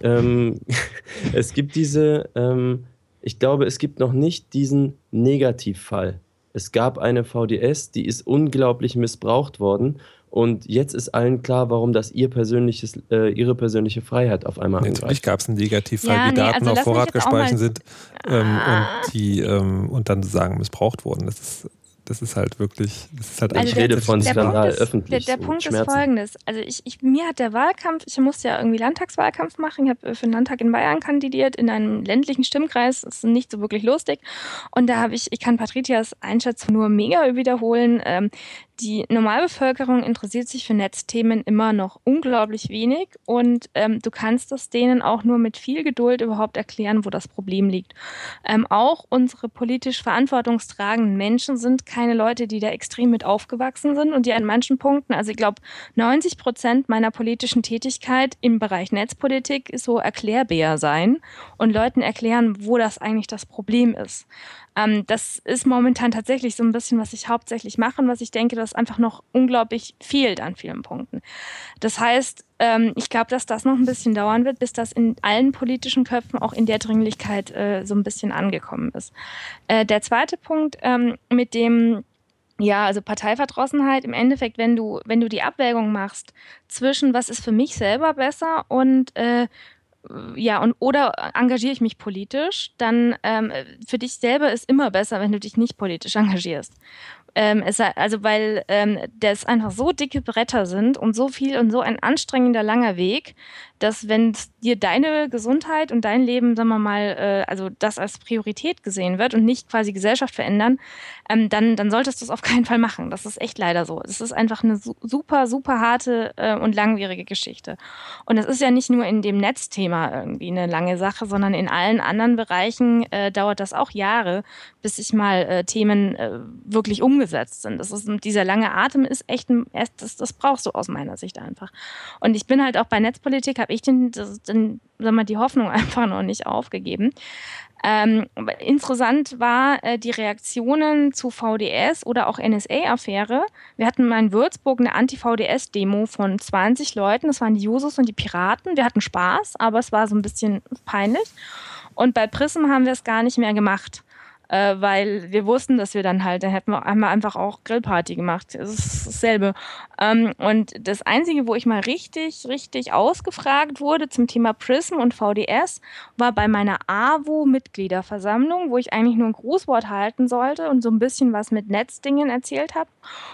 ähm, es gibt diese, ähm, ich glaube, es gibt noch nicht diesen Negativfall. Es gab eine VDS, die ist unglaublich missbraucht worden. Und jetzt ist allen klar, warum das ihr persönliches, äh, ihre persönliche Freiheit auf einmal angreift. Natürlich gab es einen Negativfall, ja, wie nee, Daten also auf Vorrat gespeichert sind ähm, ah. und, die, ähm, und dann sagen missbraucht wurden. Das ist das ist halt wirklich, das ist halt also Ich rede von Skandal öffentlich. Der, der Punkt ist folgendes. Also ich, ich, mir hat der Wahlkampf, ich musste ja irgendwie Landtagswahlkampf machen. Ich habe für den Landtag in Bayern kandidiert, in einem ländlichen Stimmkreis. Das ist nicht so wirklich lustig. Und da habe ich, ich kann Patricias Einschätzung nur mega wiederholen. Ähm, die Normalbevölkerung interessiert sich für Netzthemen immer noch unglaublich wenig und ähm, du kannst es denen auch nur mit viel Geduld überhaupt erklären, wo das Problem liegt. Ähm, auch unsere politisch verantwortungstragenden Menschen sind keine keine Leute, die da extrem mit aufgewachsen sind und die an manchen Punkten, also ich glaube, 90 Prozent meiner politischen Tätigkeit im Bereich Netzpolitik ist so erklärbär sein und Leuten erklären, wo das eigentlich das Problem ist. Ähm, das ist momentan tatsächlich so ein bisschen, was ich hauptsächlich mache und was ich denke, das einfach noch unglaublich fehlt an vielen Punkten. Das heißt, ähm, ich glaube, dass das noch ein bisschen dauern wird, bis das in allen politischen Köpfen auch in der Dringlichkeit äh, so ein bisschen angekommen ist. Äh, der zweite Punkt ähm, mit dem ja, also Parteiverdrossenheit im Endeffekt, wenn du, wenn du die Abwägung machst zwischen was ist für mich selber besser und äh, ja, und oder engagiere ich mich politisch, dann ähm, für dich selber ist immer besser, wenn du dich nicht politisch engagierst. Ähm, es, also weil ähm, das einfach so dicke Bretter sind und so viel und so ein anstrengender langer Weg, dass wenn dir deine Gesundheit und dein Leben, sagen wir mal, äh, also das als Priorität gesehen wird und nicht quasi Gesellschaft verändern, ähm, dann, dann solltest du es auf keinen Fall machen. Das ist echt leider so. Es ist einfach eine super, super harte äh, und langwierige Geschichte. Und es ist ja nicht nur in dem Netzthema irgendwie eine lange Sache, sondern in allen anderen Bereichen äh, dauert das auch Jahre, bis sich mal äh, Themen äh, wirklich umgesetzt sind. Das ist, dieser lange Atem ist echt, ein, das, das brauchst du aus meiner Sicht einfach. Und ich bin halt auch bei Netzpolitik, habe ich den, den, sag mal, die Hoffnung einfach noch nicht aufgegeben. Ähm, interessant war äh, die Reaktionen zu VDS oder auch NSA-Affäre. Wir hatten mal in Würzburg eine Anti-VDS-Demo von 20 Leuten. Das waren die Jusos und die Piraten. Wir hatten Spaß, aber es war so ein bisschen peinlich. Und bei Prism haben wir es gar nicht mehr gemacht äh, weil wir wussten, dass wir dann halt, dann hätten wir einmal einfach auch Grillparty gemacht. Das ist dasselbe. Ähm, und das Einzige, wo ich mal richtig, richtig ausgefragt wurde zum Thema Prism und VDS, war bei meiner AWO-Mitgliederversammlung, wo ich eigentlich nur ein Grußwort halten sollte und so ein bisschen was mit Netzdingen erzählt habe.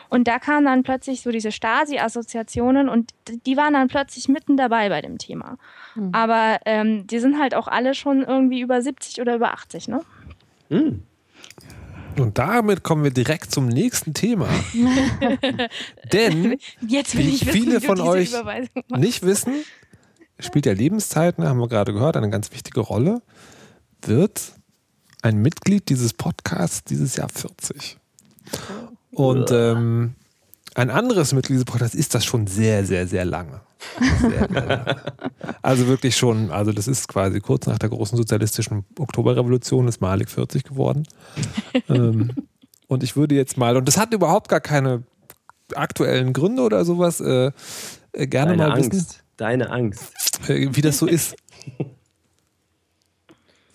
Und da kamen dann plötzlich so diese Stasi-Assoziationen und die waren dann plötzlich mitten dabei bei dem Thema. Mhm. Aber ähm, die sind halt auch alle schon irgendwie über 70 oder über 80, ne? Mhm. Und damit kommen wir direkt zum nächsten Thema. Denn Jetzt will ich wie viele wissen, von euch nicht wissen, spielt der Lebenszeit, ne, haben wir gerade gehört, eine ganz wichtige Rolle, wird ein Mitglied dieses Podcasts dieses Jahr 40. Und ähm, ein anderes Mitglied dieses Podcasts ist das schon sehr, sehr, sehr lange. Also wirklich schon, also das ist quasi kurz nach der großen sozialistischen Oktoberrevolution ist Malik 40 geworden. ähm, und ich würde jetzt mal, und das hat überhaupt gar keine aktuellen Gründe oder sowas, äh, äh, gerne Deine mal Angst. wissen. Deine Angst. Äh, wie das so ist.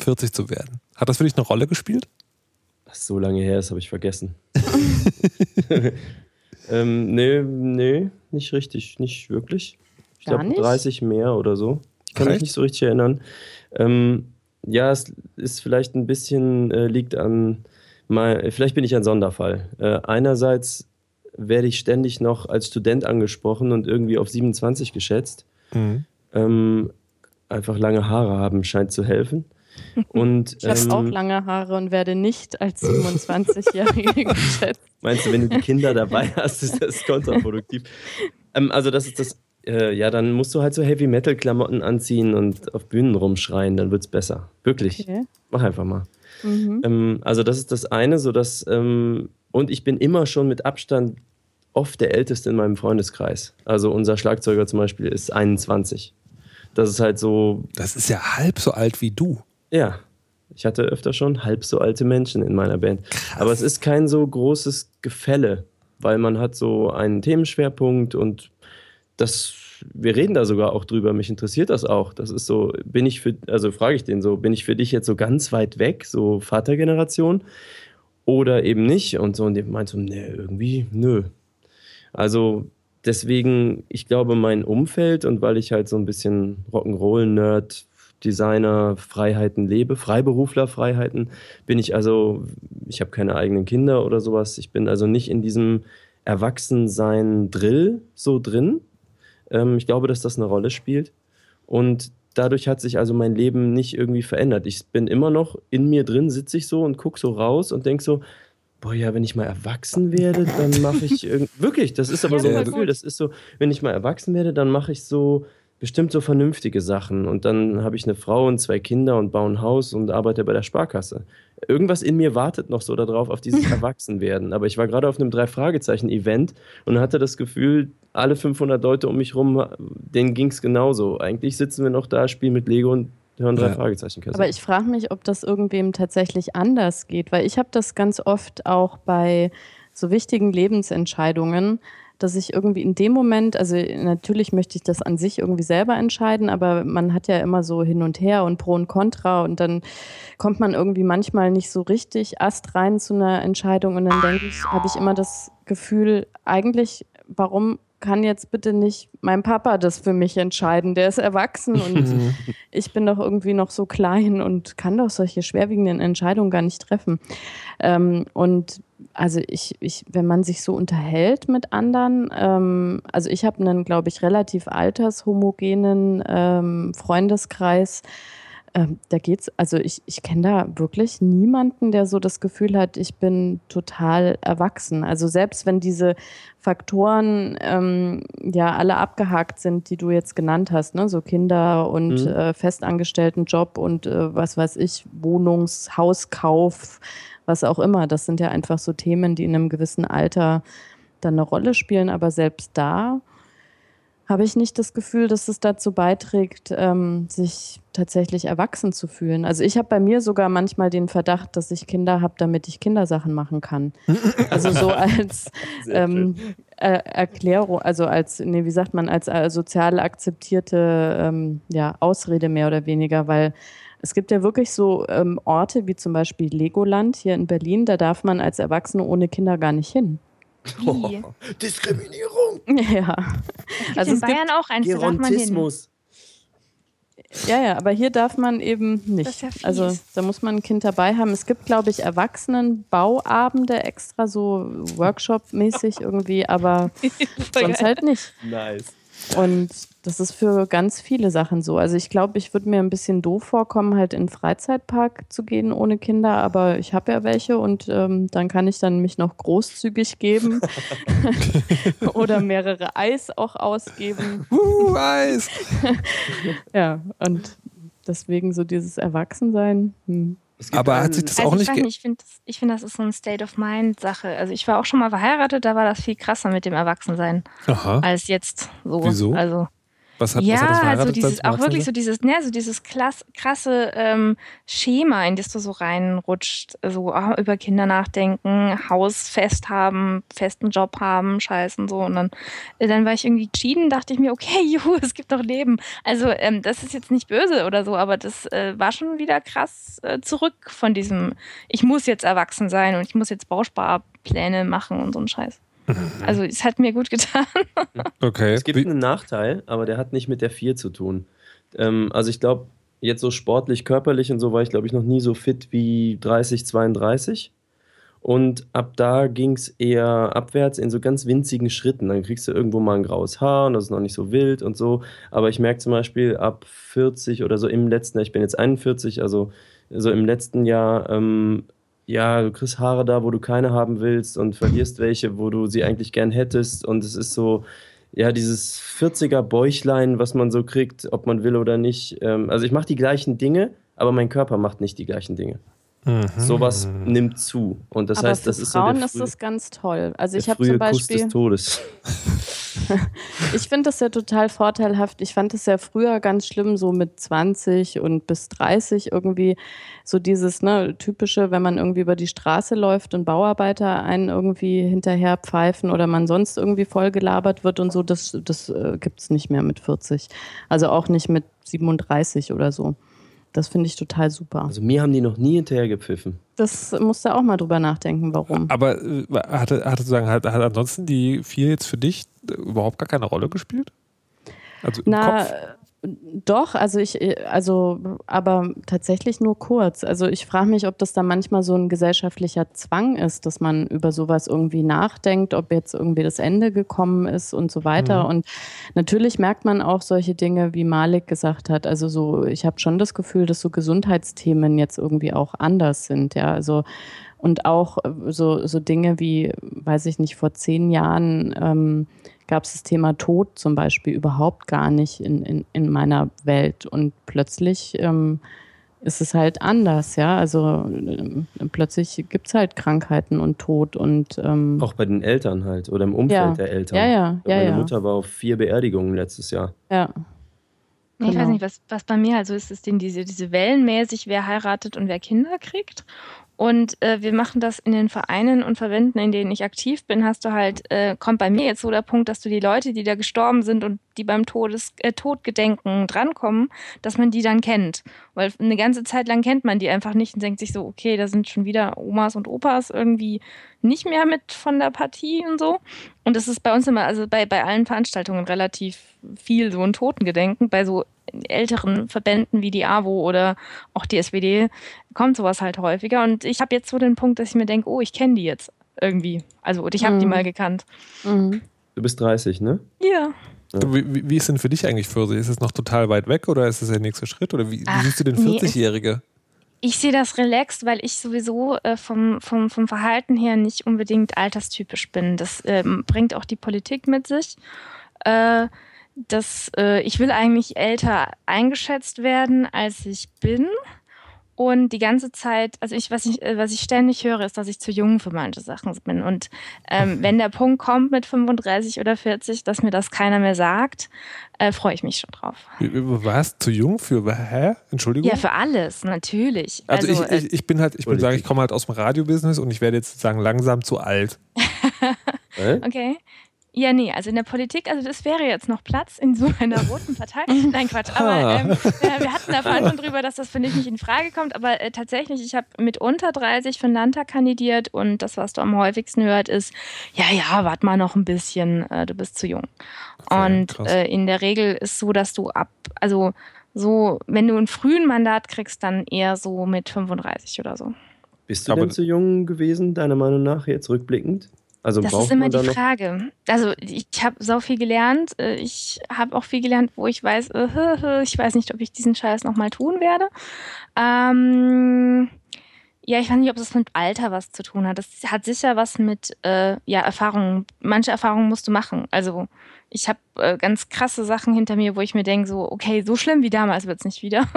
40 zu werden. Hat das für dich eine Rolle gespielt? Was so lange her ist, habe ich vergessen. ähm, nee, nee, nicht richtig, nicht wirklich. Ich glaube 30 mehr oder so. Ich kann Echt? mich nicht so richtig erinnern. Ähm, ja, es ist vielleicht ein bisschen, äh, liegt an, mal, vielleicht bin ich ein Sonderfall. Äh, einerseits werde ich ständig noch als Student angesprochen und irgendwie auf 27 geschätzt. Mhm. Ähm, einfach lange Haare haben scheint zu helfen. Und, ich habe ähm, auch lange Haare und werde nicht als 27-Jährige geschätzt. Meinst du, wenn du die Kinder dabei hast, ist das kontraproduktiv? ähm, also das ist das äh, ja, dann musst du halt so Heavy Metal Klamotten anziehen und auf Bühnen rumschreien, dann wird's besser. Wirklich. Okay. Mach einfach mal. Mhm. Ähm, also das ist das eine, so dass ähm, und ich bin immer schon mit Abstand oft der Älteste in meinem Freundeskreis. Also unser Schlagzeuger zum Beispiel ist 21. Das ist halt so. Das ist ja halb so alt wie du. Ja. Ich hatte öfter schon halb so alte Menschen in meiner Band. Krass. Aber es ist kein so großes Gefälle, weil man hat so einen Themenschwerpunkt und das, wir reden da sogar auch drüber. Mich interessiert das auch. Das ist so, bin ich für, also frage ich den so, bin ich für dich jetzt so ganz weit weg, so Vatergeneration oder eben nicht? Und so, und der meint so, nee, irgendwie, nö. Also deswegen, ich glaube, mein Umfeld und weil ich halt so ein bisschen Rock'n'Roll-Nerd, Designer, Freiheiten lebe, Freiberufler, Freiheiten, bin ich also, ich habe keine eigenen Kinder oder sowas. Ich bin also nicht in diesem Erwachsensein-Drill so drin, ähm, ich glaube, dass das eine Rolle spielt. Und dadurch hat sich also mein Leben nicht irgendwie verändert. Ich bin immer noch in mir drin, sitze ich so und gucke so raus und denke so, boah, ja, wenn ich mal erwachsen werde, dann mache ich wirklich, das ist aber ja, so ein Gefühl, das ist so, wenn ich mal erwachsen werde, dann mache ich so bestimmt so vernünftige Sachen. Und dann habe ich eine Frau und zwei Kinder und baue ein Haus und arbeite bei der Sparkasse. Irgendwas in mir wartet noch so darauf, auf dieses Erwachsenwerden. Aber ich war gerade auf einem Drei-Fragezeichen-Event und hatte das Gefühl, alle 500 Leute um mich rum, denen ging es genauso. Eigentlich sitzen wir noch da, spielen mit Lego und hören drei ja. Fragezeichen. Aber ich frage mich, ob das irgendwem tatsächlich anders geht, weil ich habe das ganz oft auch bei so wichtigen Lebensentscheidungen, dass ich irgendwie in dem Moment, also natürlich möchte ich das an sich irgendwie selber entscheiden, aber man hat ja immer so hin und her und Pro und Contra und dann kommt man irgendwie manchmal nicht so richtig ast rein zu einer Entscheidung und dann denke ich, habe ich immer das Gefühl, eigentlich, warum kann jetzt bitte nicht mein Papa das für mich entscheiden. Der ist erwachsen und ich bin doch irgendwie noch so klein und kann doch solche schwerwiegenden Entscheidungen gar nicht treffen. Ähm, und also ich, ich, wenn man sich so unterhält mit anderen, ähm, also ich habe einen, glaube ich, relativ altershomogenen ähm, Freundeskreis. Ähm, da geht's, also ich, ich kenne da wirklich niemanden, der so das Gefühl hat, ich bin total erwachsen. Also selbst wenn diese Faktoren ähm, ja alle abgehakt sind, die du jetzt genannt hast, ne? so Kinder und mhm. äh, festangestellten Job und äh, was weiß ich, Wohnungs-, Hauskauf, was auch immer. Das sind ja einfach so Themen, die in einem gewissen Alter dann eine Rolle spielen. Aber selbst da habe ich nicht das Gefühl, dass es dazu beiträgt, ähm, sich tatsächlich erwachsen zu fühlen. Also ich habe bei mir sogar manchmal den Verdacht, dass ich Kinder habe, damit ich Kindersachen machen kann. Also so als ähm, äh, Erklärung, also als, nee, wie sagt man, als äh, sozial akzeptierte ähm, ja, Ausrede mehr oder weniger, weil es gibt ja wirklich so ähm, Orte wie zum Beispiel Legoland hier in Berlin, da darf man als Erwachsene ohne Kinder gar nicht hin. Oh, Diskriminierung. Ja. Gibt also in Bayern auch eins, Gerontismus. Ja, ja, aber hier darf man eben nicht. Ja also da muss man ein Kind dabei haben. Es gibt, glaube ich, Erwachsenenbauabende extra, so Workshop-mäßig irgendwie, aber sonst halt nicht. Nice. Und das ist für ganz viele Sachen so. Also ich glaube, ich würde mir ein bisschen doof vorkommen, halt in den Freizeitpark zu gehen ohne Kinder, aber ich habe ja welche und ähm, dann kann ich dann mich noch großzügig geben oder mehrere Eis auch ausgeben. Uh, Eis! ja, und deswegen so dieses Erwachsensein. Hm. Aber hat sich das also auch nicht... Nicht, ich finde, ich find, das ist so eine State-of-Mind-Sache. Also ich war auch schon mal verheiratet, da war das viel krasser mit dem Erwachsensein Aha. als jetzt so. Wieso? Also was hat, ja, was hat das also dieses, auch wirklich so dieses, ne, so dieses klass, krasse ähm, Schema, in das du so reinrutscht, so oh, über Kinder nachdenken, Haus fest haben, festen Job haben, scheißen so und dann, äh, dann war ich irgendwie entschieden, dachte ich mir, okay, juhu, es gibt doch Leben. Also ähm, das ist jetzt nicht böse oder so, aber das äh, war schon wieder krass äh, zurück von diesem, ich muss jetzt erwachsen sein und ich muss jetzt Bausparpläne machen und so ein Scheiß. Also es hat mir gut getan. Okay. Es gibt Wie? einen Nachteil, aber der hat nicht mit der 4 zu tun. Ähm, also ich glaube, jetzt so sportlich, körperlich und so war ich, glaube ich, noch nie so fit wie 30, 32. Und ab da ging es eher abwärts in so ganz winzigen Schritten. Dann kriegst du irgendwo mal ein graues Haar und das ist noch nicht so wild und so. Aber ich merke zum Beispiel ab 40 oder so im letzten Jahr, ich bin jetzt 41, also so im letzten Jahr ähm, ja, du kriegst Haare da, wo du keine haben willst und verlierst welche, wo du sie eigentlich gern hättest. Und es ist so, ja, dieses 40er Bäuchlein, was man so kriegt, ob man will oder nicht. Ähm, also ich mache die gleichen Dinge, aber mein Körper macht nicht die gleichen Dinge. Mhm. Sowas nimmt zu. Und das Aber heißt, das ist Frauen so. ist das ganz toll. Also ich habe zum Beispiel. Kuss des Todes. ich finde das ja total vorteilhaft. Ich fand es ja früher ganz schlimm, so mit 20 und bis 30 irgendwie so dieses ne, typische, wenn man irgendwie über die Straße läuft und Bauarbeiter einen irgendwie hinterher pfeifen oder man sonst irgendwie voll gelabert wird und so, das, das äh, gibt es nicht mehr mit 40. Also auch nicht mit 37 oder so. Das finde ich total super. Also mir haben die noch nie hinterher gepfiffen. Das musst du auch mal drüber nachdenken, warum. Aber äh, hatte, hatte sozusagen, hat, hat ansonsten die vier jetzt für dich überhaupt gar keine Rolle gespielt? Also im Na, Kopf? Doch, also ich, also, aber tatsächlich nur kurz. Also ich frage mich, ob das da manchmal so ein gesellschaftlicher Zwang ist, dass man über sowas irgendwie nachdenkt, ob jetzt irgendwie das Ende gekommen ist und so weiter. Mhm. Und natürlich merkt man auch solche Dinge, wie Malik gesagt hat. Also so, ich habe schon das Gefühl, dass so Gesundheitsthemen jetzt irgendwie auch anders sind. Ja, also und auch so, so Dinge wie, weiß ich nicht, vor zehn Jahren ähm, gab es das Thema Tod zum Beispiel überhaupt gar nicht in, in, in meiner Welt. Und plötzlich ähm, ist es halt anders, ja. Also äh, plötzlich gibt es halt Krankheiten und Tod und ähm, auch bei den Eltern halt oder im Umfeld ja. der Eltern. Ja, ja, ja. Meine ja. Mutter war auf vier Beerdigungen letztes Jahr. Ja. Ich weiß Genau. nicht, was, was bei mir halt so ist, ist denn diese, diese wellenmäßig, wer heiratet und wer Kinder kriegt. Und äh, wir machen das in den Vereinen und Verbänden, in denen ich aktiv bin, hast du halt, äh, kommt bei mir jetzt so der Punkt, dass du die Leute, die da gestorben sind und die beim Todes, äh, Todgedenken drankommen, dass man die dann kennt. Weil eine ganze Zeit lang kennt man die einfach nicht und denkt sich so, okay, da sind schon wieder Omas und Opas irgendwie nicht mehr mit von der Partie und so. Und das ist bei uns immer, also bei, bei allen Veranstaltungen relativ viel so ein Totengedenken. Bei so älteren Verbänden wie die AWO oder auch die SPD kommt sowas halt häufiger. Und ich habe jetzt so den Punkt, dass ich mir denke, oh, ich kenne die jetzt irgendwie. Also ich habe die Mhm. mal gekannt. Mhm. Du bist 30, ne? Ja. Ja. Wie, wie- ist denn für dich eigentlich Pfirsich? Ist es noch total weit weg oder ist es der nächste Schritt? Oder wie, wie Ach, siehst du den nee, 40-Jährige? Ich sehe das relaxed, weil ich sowieso äh, vom, vom, vom Verhalten her nicht unbedingt alterstypisch bin. Das ähm, bringt auch die Politik mit sich. Äh, das, äh, ich will eigentlich älter eingeschätzt werden, als ich bin. Und die ganze Zeit, also ich, was ich, äh, was ich ständig höre, ist, dass ich zu jung für manche Sachen bin. Und ähm, wenn der Punkt kommt mit 35 oder 40, dass mir das keiner mehr sagt, äh, freue ich mich schon drauf. Was? Zu jung für. Hä? Entschuldigung? Ja, für alles, natürlich. also, Also, ich, ich, ich bin halt, ich würde sagen, ich komme halt aus dem Radiobusiness und ich werde jetzt sozusagen langsam zu alt. Okay. Ja, nee, also in der Politik, also das wäre jetzt noch Platz in so einer roten Partei. Nein, Quatsch. Aber ähm, äh, wir hatten da vorhin schon drüber, dass das für mich nicht in Frage kommt. Aber äh, tatsächlich, ich habe mit unter 30 für den Landtag kandidiert und das, was du am häufigsten hört, ist, ja, ja, warte mal noch ein bisschen, äh, du bist zu jung. Okay, und äh, in der Regel ist so, dass du ab, also so, wenn du ein frühen Mandat kriegst, dann eher so mit 35 oder so. Bist du Aber- denn zu jung gewesen, deiner Meinung nach, jetzt rückblickend? Also Das ist immer die Frage. Also ich habe so viel gelernt. Äh, Ich habe auch viel gelernt, wo ich weiß, äh, ich weiß nicht, ob ich diesen Scheiß nochmal tun werde. Ähm, ja, ich weiß nicht, ob das mit Alter was zu tun hat. Das hat sicher was mit äh, ja, Erfahrungen. Manche Erfahrungen musst du machen. Also ich habe äh, ganz krasse Sachen hinter mir, wo ich mir denke, so, okay, so schlimm wie damals wird es nicht wieder.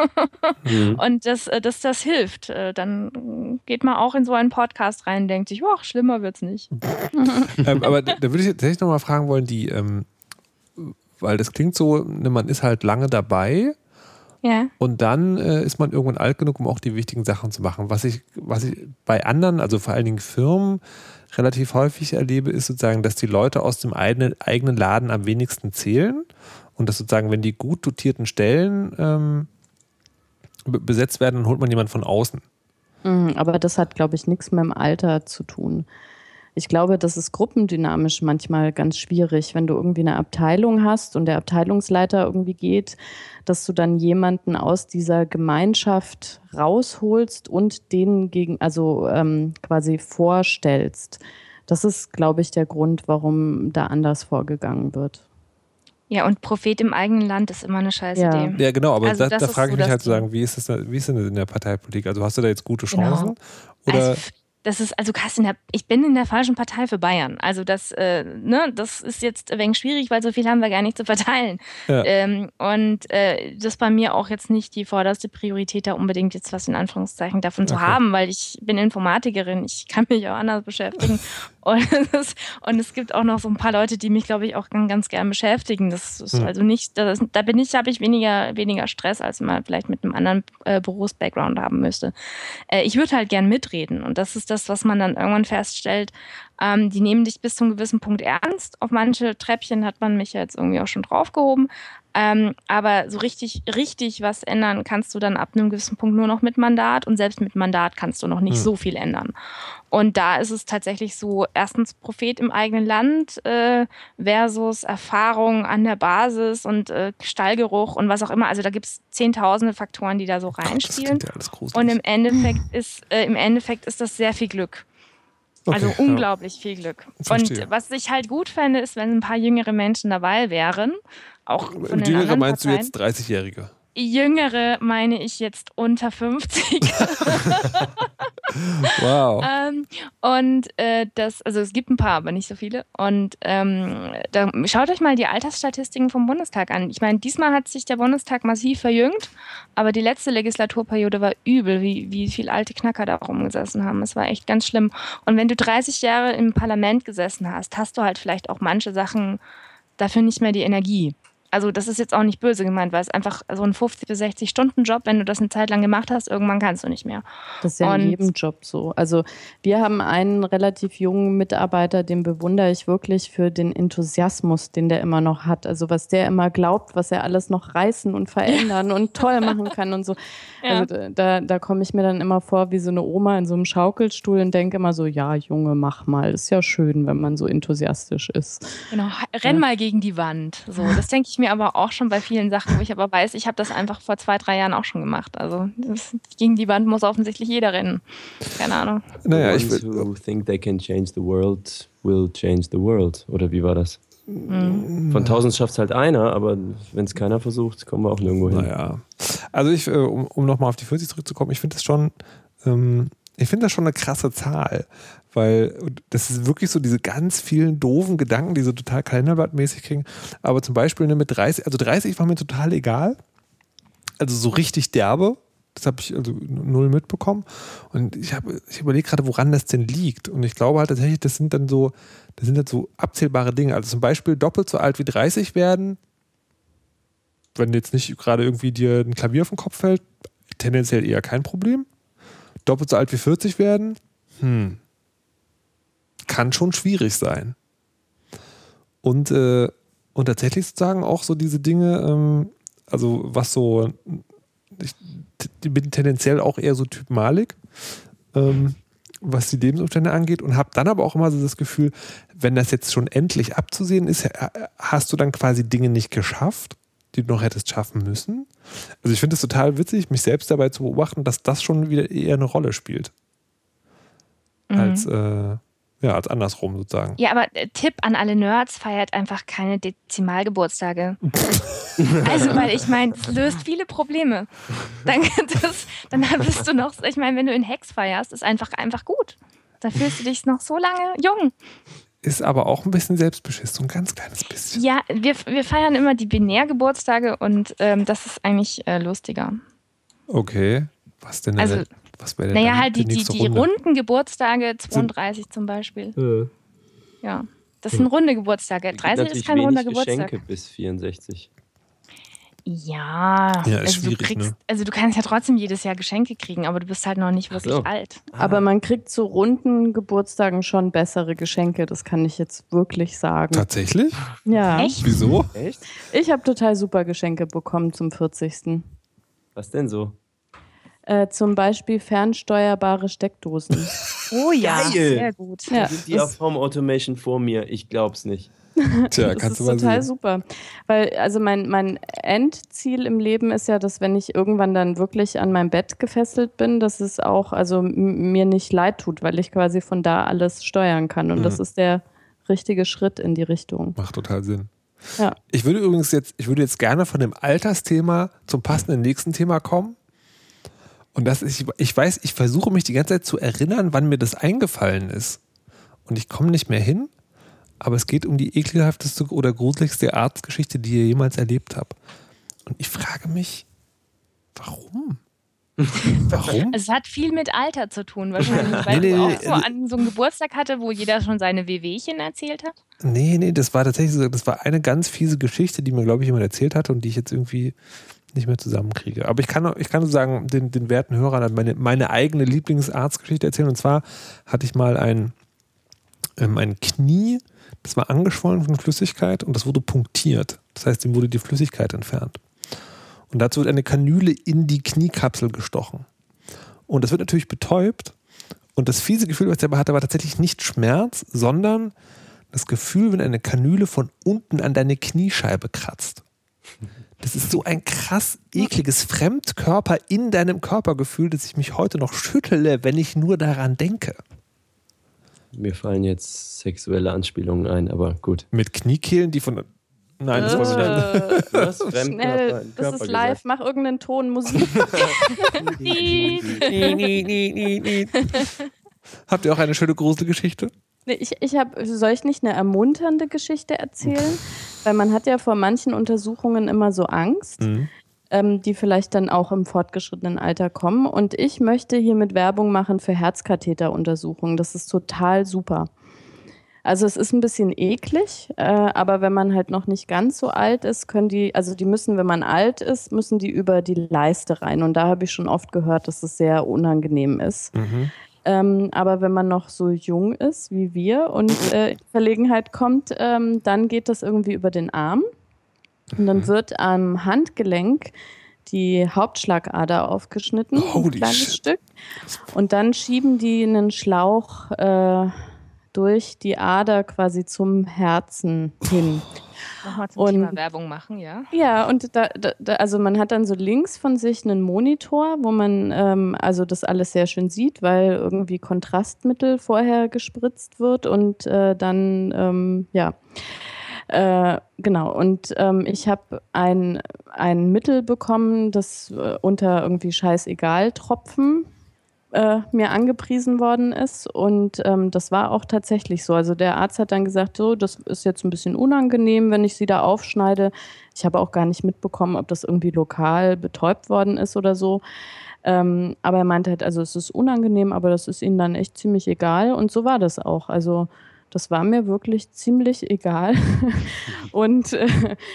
Mhm. Und das, äh, das, das hilft. Äh, Dann geht man auch in so einen Podcast rein und denkt sich, ach, schlimmer wird's nicht. ähm, aber da, da würde ich tatsächlich nochmal fragen wollen, die, ähm, weil das klingt so, ne, man ist halt lange dabei Ja. und dann äh, ist man irgendwann alt genug, um auch die wichtigen Sachen zu machen. Was ich, was ich bei anderen, also vor allen Dingen Firmen, relativ häufig erlebe, ist sozusagen, dass die Leute aus dem eigenen, Laden am wenigsten zählen und dass sozusagen, wenn die gut dotierten Stellen ähm, be- besetzt werden, dann holt man jemanden von außen. Mhm, Aber das hat, glaube ich, nichts mit dem Alter zu tun. Ich glaube, das ist gruppendynamisch manchmal ganz schwierig, wenn du irgendwie eine Abteilung hast und der Abteilungsleiter irgendwie geht, dass du dann jemanden aus dieser Gemeinschaft rausholst und denen gegen, also ähm, quasi vorstellst. Das ist, glaube ich, der Grund, warum da anders vorgegangen wird. Ja, und Prophet im eigenen Land ist immer eine scheiß Ja. Idee. Ja, genau, aber Also da, das da frage so ich mich das halt zu sagen, wie ist es wie ist denn in der Parteipolitik? Also hast du da jetzt gute Genau. Chancen? Oder Also, das ist, also der, ich bin in der falschen Partei für Bayern. Also das, äh, ne, das ist jetzt ein wenig schwierig, weil so viel haben wir gar nicht zu verteilen. Ja. Ähm, und äh, das ist bei mir auch jetzt nicht die vorderste Priorität, da unbedingt jetzt was in Anführungszeichen davon zu Okay. haben, weil ich bin Informatikerin, ich kann mich auch anders beschäftigen. Und, es, und es gibt auch noch so ein paar Leute, die mich, glaube ich, auch ganz, gern beschäftigen. Das ist Hm. also nicht, das, da bin ich, habe ich weniger, weniger Stress, als man vielleicht mit einem anderen äh, Berufsbackground haben müsste. Äh, ich würde halt gern mitreden. Und das ist das, was man dann irgendwann feststellt. Ähm, die nehmen dich bis zu einem gewissen Punkt ernst. Auf manche Treppchen hat man mich jetzt irgendwie auch schon draufgehoben. Ähm, aber so richtig, richtig was ändern kannst du dann ab einem gewissen Punkt nur noch mit Mandat. Und selbst mit Mandat kannst du noch nicht Hm. so viel ändern. Und da ist es tatsächlich so, erstens Prophet im eigenen Land äh, versus Erfahrung an der Basis und äh, Stallgeruch und was auch immer. Also da gibt es zehntausende Faktoren, die da so Gott, das reinspielen. klingt ja alles gruselig. Und im Endeffekt ist, äh, im Endeffekt ist das sehr viel Glück. also Okay, ja. unglaublich viel Glück. Verstehe. Und was ich halt gut fände, ist, wenn ein paar jüngere Menschen dabei wären. Auch von den Jüngere meinst du Parteien. jetzt 30-Jährige? Jüngere meine ich jetzt unter 50. wow. Ähm, und äh, das, also es gibt ein paar, aber nicht so viele. Und ähm, da, schaut euch mal die Altersstatistiken vom Bundestag an. Ich meine, diesmal hat sich der Bundestag massiv verjüngt, aber die letzte Legislaturperiode war übel, wie, wie viele alte Knacker da rumgesessen haben. Es war echt ganz schlimm. Und wenn du 30 Jahre im Parlament gesessen hast, hast du halt vielleicht auch manche Sachen dafür nicht mehr die Energie also das ist jetzt auch nicht böse gemeint, weil es einfach so ein 50 bis 60 Stunden Job, wenn du das eine Zeit lang gemacht hast, irgendwann kannst du nicht mehr. Das ist ja in jedem Job so. Also wir haben einen relativ jungen Mitarbeiter, den bewundere ich wirklich für den Enthusiasmus, den der immer noch hat. Also was der immer glaubt, was er alles noch reißen und verändern und toll machen kann und so. Ja. Also da, da komme ich mir dann immer vor wie so eine Oma in so einem Schaukelstuhl und denke immer so, ja Junge, mach mal. Ist ja schön, wenn man so enthusiastisch ist. Genau, renn ja. mal gegen die Wand. So, das denke ich mir mir aber auch schon bei vielen Sachen, wo ich aber weiß, ich habe das einfach vor zwei, drei Jahren auch schon gemacht. Also das, gegen die Wand muss offensichtlich jeder rennen. Keine Ahnung. Naja, ich who think they can change the world will change the world. Oder wie war das? Mhm. Von tausend schafft es halt einer, aber wenn es keiner versucht, kommen wir auch nirgendwo hin. Naja. Also ich, äh, um, um nochmal auf die 40 zurückzukommen, ich finde das schon, ähm, ich finde das schon eine krasse Zahl, weil das ist wirklich so diese ganz vielen doofen Gedanken, die so total kalenderblattmäßig kriegen. Aber zum Beispiel ne, mit 30, also 30 war mir total egal. Also so richtig derbe. Das habe ich also null mitbekommen. Und ich, ich überlege gerade, woran das denn liegt. Und ich glaube halt tatsächlich, das sind dann so, das sind dann so abzählbare Dinge. Also zum Beispiel doppelt so alt wie 30 werden, wenn jetzt nicht gerade irgendwie dir ein Klavier auf den Kopf fällt, tendenziell eher kein Problem. Doppelt so alt wie 40 werden, hm, kann schon schwierig sein. Und, äh, und tatsächlich sozusagen auch so diese Dinge, ähm, also was so, ich bin tendenziell auch eher so Typ Malik, ähm, was die Lebensumstände angeht und habe dann aber auch immer so das Gefühl, wenn das jetzt schon endlich abzusehen ist, hast du dann quasi Dinge nicht geschafft, die du noch hättest schaffen müssen. Also ich finde es total witzig, mich selbst dabei zu beobachten, dass das schon wieder eher eine Rolle spielt. Mhm. Als äh, ja, als andersrum sozusagen. Ja, aber äh, Tipp an alle Nerds, feiert einfach keine Dezimalgeburtstage. also, weil ich meine, es löst viele Probleme. Dann, das, dann bist du noch, ich meine, wenn du in Hex feierst, ist einfach, einfach gut. Dann fühlst du dich noch so lange jung. Ist aber auch ein bisschen selbstbeschiss, so ein ganz kleines bisschen. Ja, wir, wir feiern immer die Binärgeburtstage und ähm, das ist eigentlich äh, lustiger. Okay. Was denn? Also, was wäre Naja, halt die, die, die runden Geburtstage, 32 zum Beispiel. Ja. ja. Das sind runde Geburtstage. 30 ist kein runder Geburtstag. Geschenke bis 64. Ja, ja also, du kriegst, ne? also du kannst ja trotzdem jedes Jahr Geschenke kriegen, aber du bist halt noch nicht wirklich so. alt. Aber man kriegt zu runden Geburtstagen schon bessere Geschenke, das kann ich jetzt wirklich sagen. Tatsächlich? Ja. Echt? Wieso? Echt? Ich habe total super Geschenke bekommen zum 40. Was denn so? Äh, zum Beispiel fernsteuerbare Steckdosen. Oh ja, Geil. sehr gut. Ja, sind die auf Home Automation vor mir? Ich glaub's nicht. Tja, kannst das du ist total sehen. super. Weil, also mein, mein Endziel im Leben ist ja, dass wenn ich irgendwann dann wirklich an mein Bett gefesselt bin, dass es auch, also mir nicht leid tut, weil ich quasi von da alles steuern kann. Und mhm. das ist der richtige Schritt in die Richtung. Macht total Sinn. Ja. Ich würde übrigens jetzt, ich würde jetzt gerne von dem Altersthema zum passenden nächsten Thema kommen. Und das ist, ich weiß, ich versuche mich die ganze Zeit zu erinnern, wann mir das eingefallen ist. Und ich komme nicht mehr hin, aber es geht um die ekelhafteste oder gruseligste Arztgeschichte, die ihr jemals erlebt habt. Und ich frage mich, warum? Warum? Es hat viel mit Alter zu tun, wahrscheinlich, weil nee, nee, du auch so an so einem Geburtstag hatte, wo jeder schon seine Wehwehchen erzählt hat. Nee, nee, das war tatsächlich so, das war eine ganz fiese Geschichte, die mir, glaube ich, jemand erzählt hatte und die ich jetzt irgendwie nicht mehr zusammenkriege. Aber ich kann, ich kann sozusagen den, den werten Hörern meine, meine eigene Lieblingsarztgeschichte erzählen. Und zwar hatte ich mal ein, ähm, ein Knie, das war angeschwollen von Flüssigkeit und das wurde punktiert. Das heißt, dem wurde die Flüssigkeit entfernt. Und dazu wird eine Kanüle in die Kniekapsel gestochen. Und das wird natürlich betäubt. Und das fiese Gefühl, was dabei hatte, war tatsächlich nicht Schmerz, sondern das Gefühl, wenn eine Kanüle von unten an deine Kniescheibe kratzt. Das ist so ein krass ekliges Fremdkörper in deinem Körpergefühl, dass ich mich heute noch schüttele, wenn ich nur daran denke. Mir fallen jetzt sexuelle Anspielungen ein, aber gut. Mit Kniekehlen, die von. Nein, das wollen wir nicht. Äh, Was? Fremdkörper Schnell, das ist live, gesagt. mach irgendeinen Ton, Musik. Nie, nie, nie, nie, nie. Habt ihr auch eine schöne Gruselgeschichte? Nee, ich, ich hab, soll ich nicht eine ermunternde Geschichte erzählen? Weil man hat ja vor manchen Untersuchungen immer so Angst, Mhm. ähm, die vielleicht dann auch im fortgeschrittenen Alter kommen. Und ich möchte hiermit Werbung machen für Herzkatheteruntersuchungen. Das ist total super. Also es ist ein bisschen eklig, äh, aber wenn man halt noch nicht ganz so alt ist, können die, also die müssen, wenn man alt ist, müssen die über die Leiste rein. Und da habe ich schon oft gehört, dass es sehr unangenehm ist. Mhm. Ähm, aber wenn man noch so jung ist wie wir und äh, in Verlegenheit kommt, ähm, dann geht das irgendwie über den Arm. Und dann wird am Handgelenk die Hauptschlagader aufgeschnitten, Holy ein kleines shit. Stück. Und dann schieben die einen Schlauch äh, durch die Ader quasi zum Herzen hin. Nochmal zum Und- Thema Werbung machen, ja. Ja, und da, da, also man hat dann so links von sich einen Monitor, wo man ähm, also das alles sehr schön sieht, weil irgendwie Kontrastmittel vorher gespritzt wird und äh, dann, ähm, ja. Äh, genau, und ähm, ich habe ein, ein Mittel bekommen, das äh, unter irgendwie Scheißegal-Tropfen äh, mir angepriesen worden ist. Und ähm, das war auch tatsächlich so. Also der Arzt hat dann gesagt, so, das ist jetzt ein bisschen unangenehm, wenn ich sie da aufschneide. Ich habe auch gar nicht mitbekommen, ob das irgendwie lokal betäubt worden ist oder so. Ähm, aber er meinte halt, also es ist unangenehm, aber das ist ihnen dann echt ziemlich egal. Und so war das auch. Also das war mir wirklich ziemlich egal. Und äh,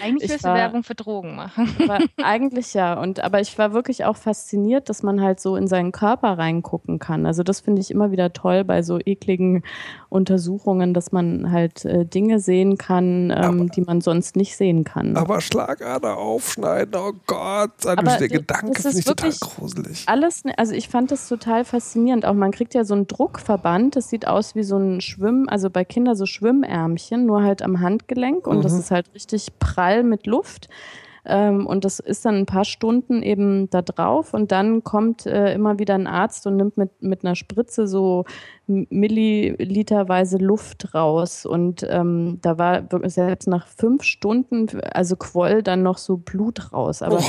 Eigentlich Ich willst du war- Werbung für Drogen machen. aber eigentlich ja. Und aber ich war wirklich auch fasziniert, dass man halt so in seinen Körper reingucken kann. Also das finde ich immer wieder toll bei so ekligen Untersuchungen, dass man halt äh, Dinge sehen kann, ähm, die man sonst nicht sehen kann. Aber Schlagader aufschneiden, oh Gott, Aber der Gedanke ist ich total wirklich gruselig. Alles, ne- also ich fand das total faszinierend. Auch man kriegt ja so einen Druckverband, das sieht aus wie so ein Schwimm, also bei Kindern so Schwimmärmchen, nur halt am Handgelenk und das Mhm. ist halt richtig prall mit Luft. Ähm, und das ist dann ein paar Stunden eben da drauf und dann kommt äh, immer wieder ein Arzt und nimmt mit, mit einer Spritze so milliliterweise Luft raus. Und ähm, da war selbst nach fünf Stunden, also quoll dann noch so Blut raus. Aber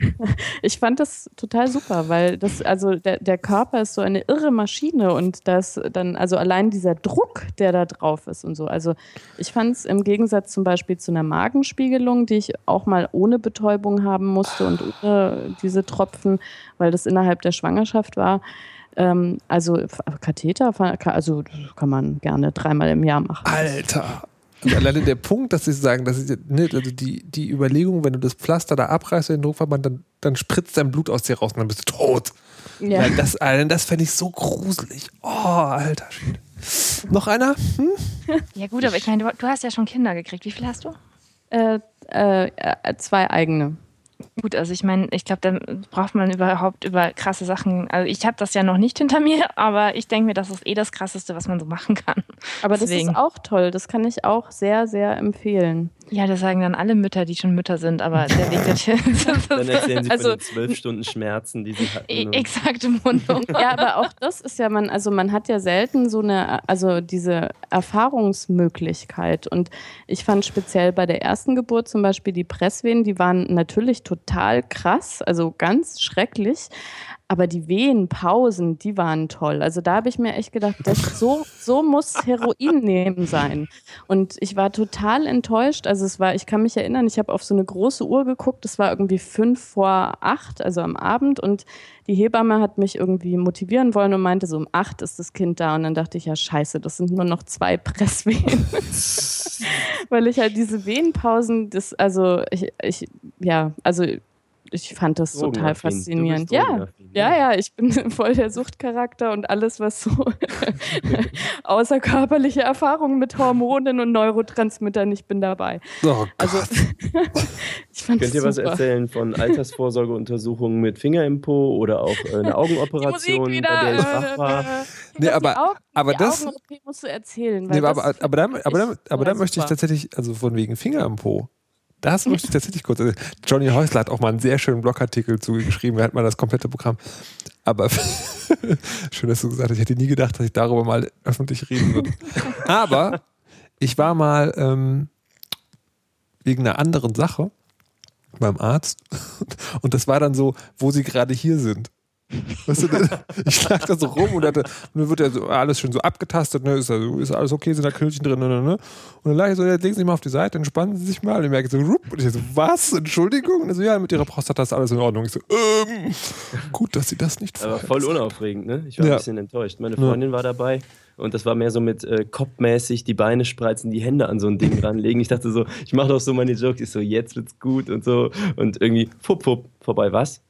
ich fand das total super, weil das, also der, der Körper ist so eine irre Maschine und das dann, also allein dieser Druck, der da drauf ist und so. Also ich fand es im Gegensatz zum Beispiel zu einer Magenspiegelung, die ich auch mal ohne Betäubung haben musste und ohne diese Tropfen, weil das innerhalb der Schwangerschaft war. Ähm, also Katheter, also kann man gerne dreimal im Jahr machen. Alter. Und alleine der Punkt, dass sie sagen, dass ich, ne, also die, die Überlegung, wenn du das Pflaster da abreißt, den Druckverband, dann, dann spritzt dein Blut aus dir raus und dann bist du tot. Ja. Weil Das, allein das fände ich so gruselig. Oh, alter Schwede. Noch einer? Hm? Ja gut, aber ich meine, du, du hast ja schon Kinder gekriegt. Wie viel hast du? Äh, äh, äh, zwei eigene. Gut, also ich meine, ich glaube, dann braucht man überhaupt über krasse Sachen. Also ich habe das ja noch nicht hinter mir, aber ich denke mir, das ist eh das Krasseste, was man so machen kann. Aber das Deswegen. ist auch toll. Das kann ich auch sehr, sehr empfehlen. Ja, das sagen dann alle Mütter, die schon Mütter sind, aber der Weg dorthin. Dann erzählen sie Also- von den zwölf Stunden Schmerzen, die sie hatten. E- und- Exakt im Mundung. Ja, aber auch das ist ja man, also man hat ja selten so eine, also diese Erfahrungsmöglichkeit. Und ich fand speziell bei der ersten Geburt zum Beispiel die Presswehen, die waren natürlich total krass, also ganz schrecklich. Aber die Wehenpausen, die waren toll. Also da habe ich mir echt gedacht, das, so, so muss Heroin nehmen sein. Und ich war total enttäuscht. Also es war, ich kann mich erinnern, ich habe auf so eine große Uhr geguckt, es war irgendwie fünf vor acht, also am Abend. Und die Hebamme hat mich irgendwie motivieren wollen und meinte, so um acht ist das Kind da. Und dann dachte ich, ja scheiße, das sind nur noch zwei Presswehen. Weil ich halt diese Wehenpausen, das, also ich, ich ja, also ich fand das total faszinierend. Ja, ja, ja, ich bin voll der Suchtcharakter und alles, was so außerkörperliche Erfahrungen mit Hormonen und Neurotransmittern, ich bin dabei. Oh Also ich fand Könnt ihr das was super. erzählen von Altersvorsorgeuntersuchungen mit Finger im Po oder auch äh, eine Augenoperation, bei der ich wach war? Nee, aber- die Augen, aber die das- Augen-OP musst du erzählen. Nee, Weil aber, das aber, da, aber, da, aber da möchte ich super. tatsächlich, also von wegen Finger im Po. Das möchte ich tatsächlich kurz. Also Johnny Häusler hat auch mal einen sehr schönen Blogartikel zugeschrieben. Er hat mal das komplette Programm. Aber schön, dass du gesagt hast, ich hätte nie gedacht, dass ich darüber mal öffentlich reden würde. Aber ich war mal, ähm, wegen einer anderen Sache beim Arzt. Und das war dann so, wo sie gerade hier sind. Weißt du, ich lag da so rum und, hatte, dann wird ja so alles schön so abgetastet, ne? ist, also, ist alles okay, sind da Knöllchen drin, ne, ne, ne? Und dann lag ich so, jetzt legen Sie sich mal auf die Seite, entspannen Sie sich mal. Und ich merke so, rup, und ich so, was? Entschuldigung? Und so, ja, mit Ihrer Prostata ist alles in Ordnung. Ich so, ähm, gut, dass Sie das nicht Aber voll unaufregend, ne? Ich war ja. ein bisschen enttäuscht. Meine Freundin ja. war dabei und das war mehr so mit äh, kopfmäßig die Beine spreizen, die Hände an so ein Ding ranlegen. Ich dachte so, ich mache doch so meine Jokes, ich so, jetzt wird's gut und so. Und irgendwie, fupp, fupp, vorbei, was?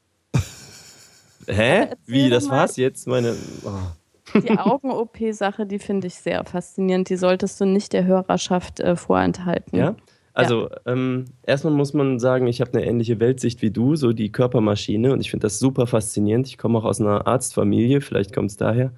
Hä? Wie, das war's jetzt? Meine. Oh. Die Augen-OP-Sache, die finde ich sehr faszinierend. Die solltest du nicht der Hörerschaft äh, vorenthalten. Ja? Also ja. ähm, erstmal muss man sagen, ich habe eine ähnliche Weltsicht wie du, so die Körpermaschine und ich finde das super faszinierend. Ich komme auch aus einer Arztfamilie, vielleicht kommt es daher.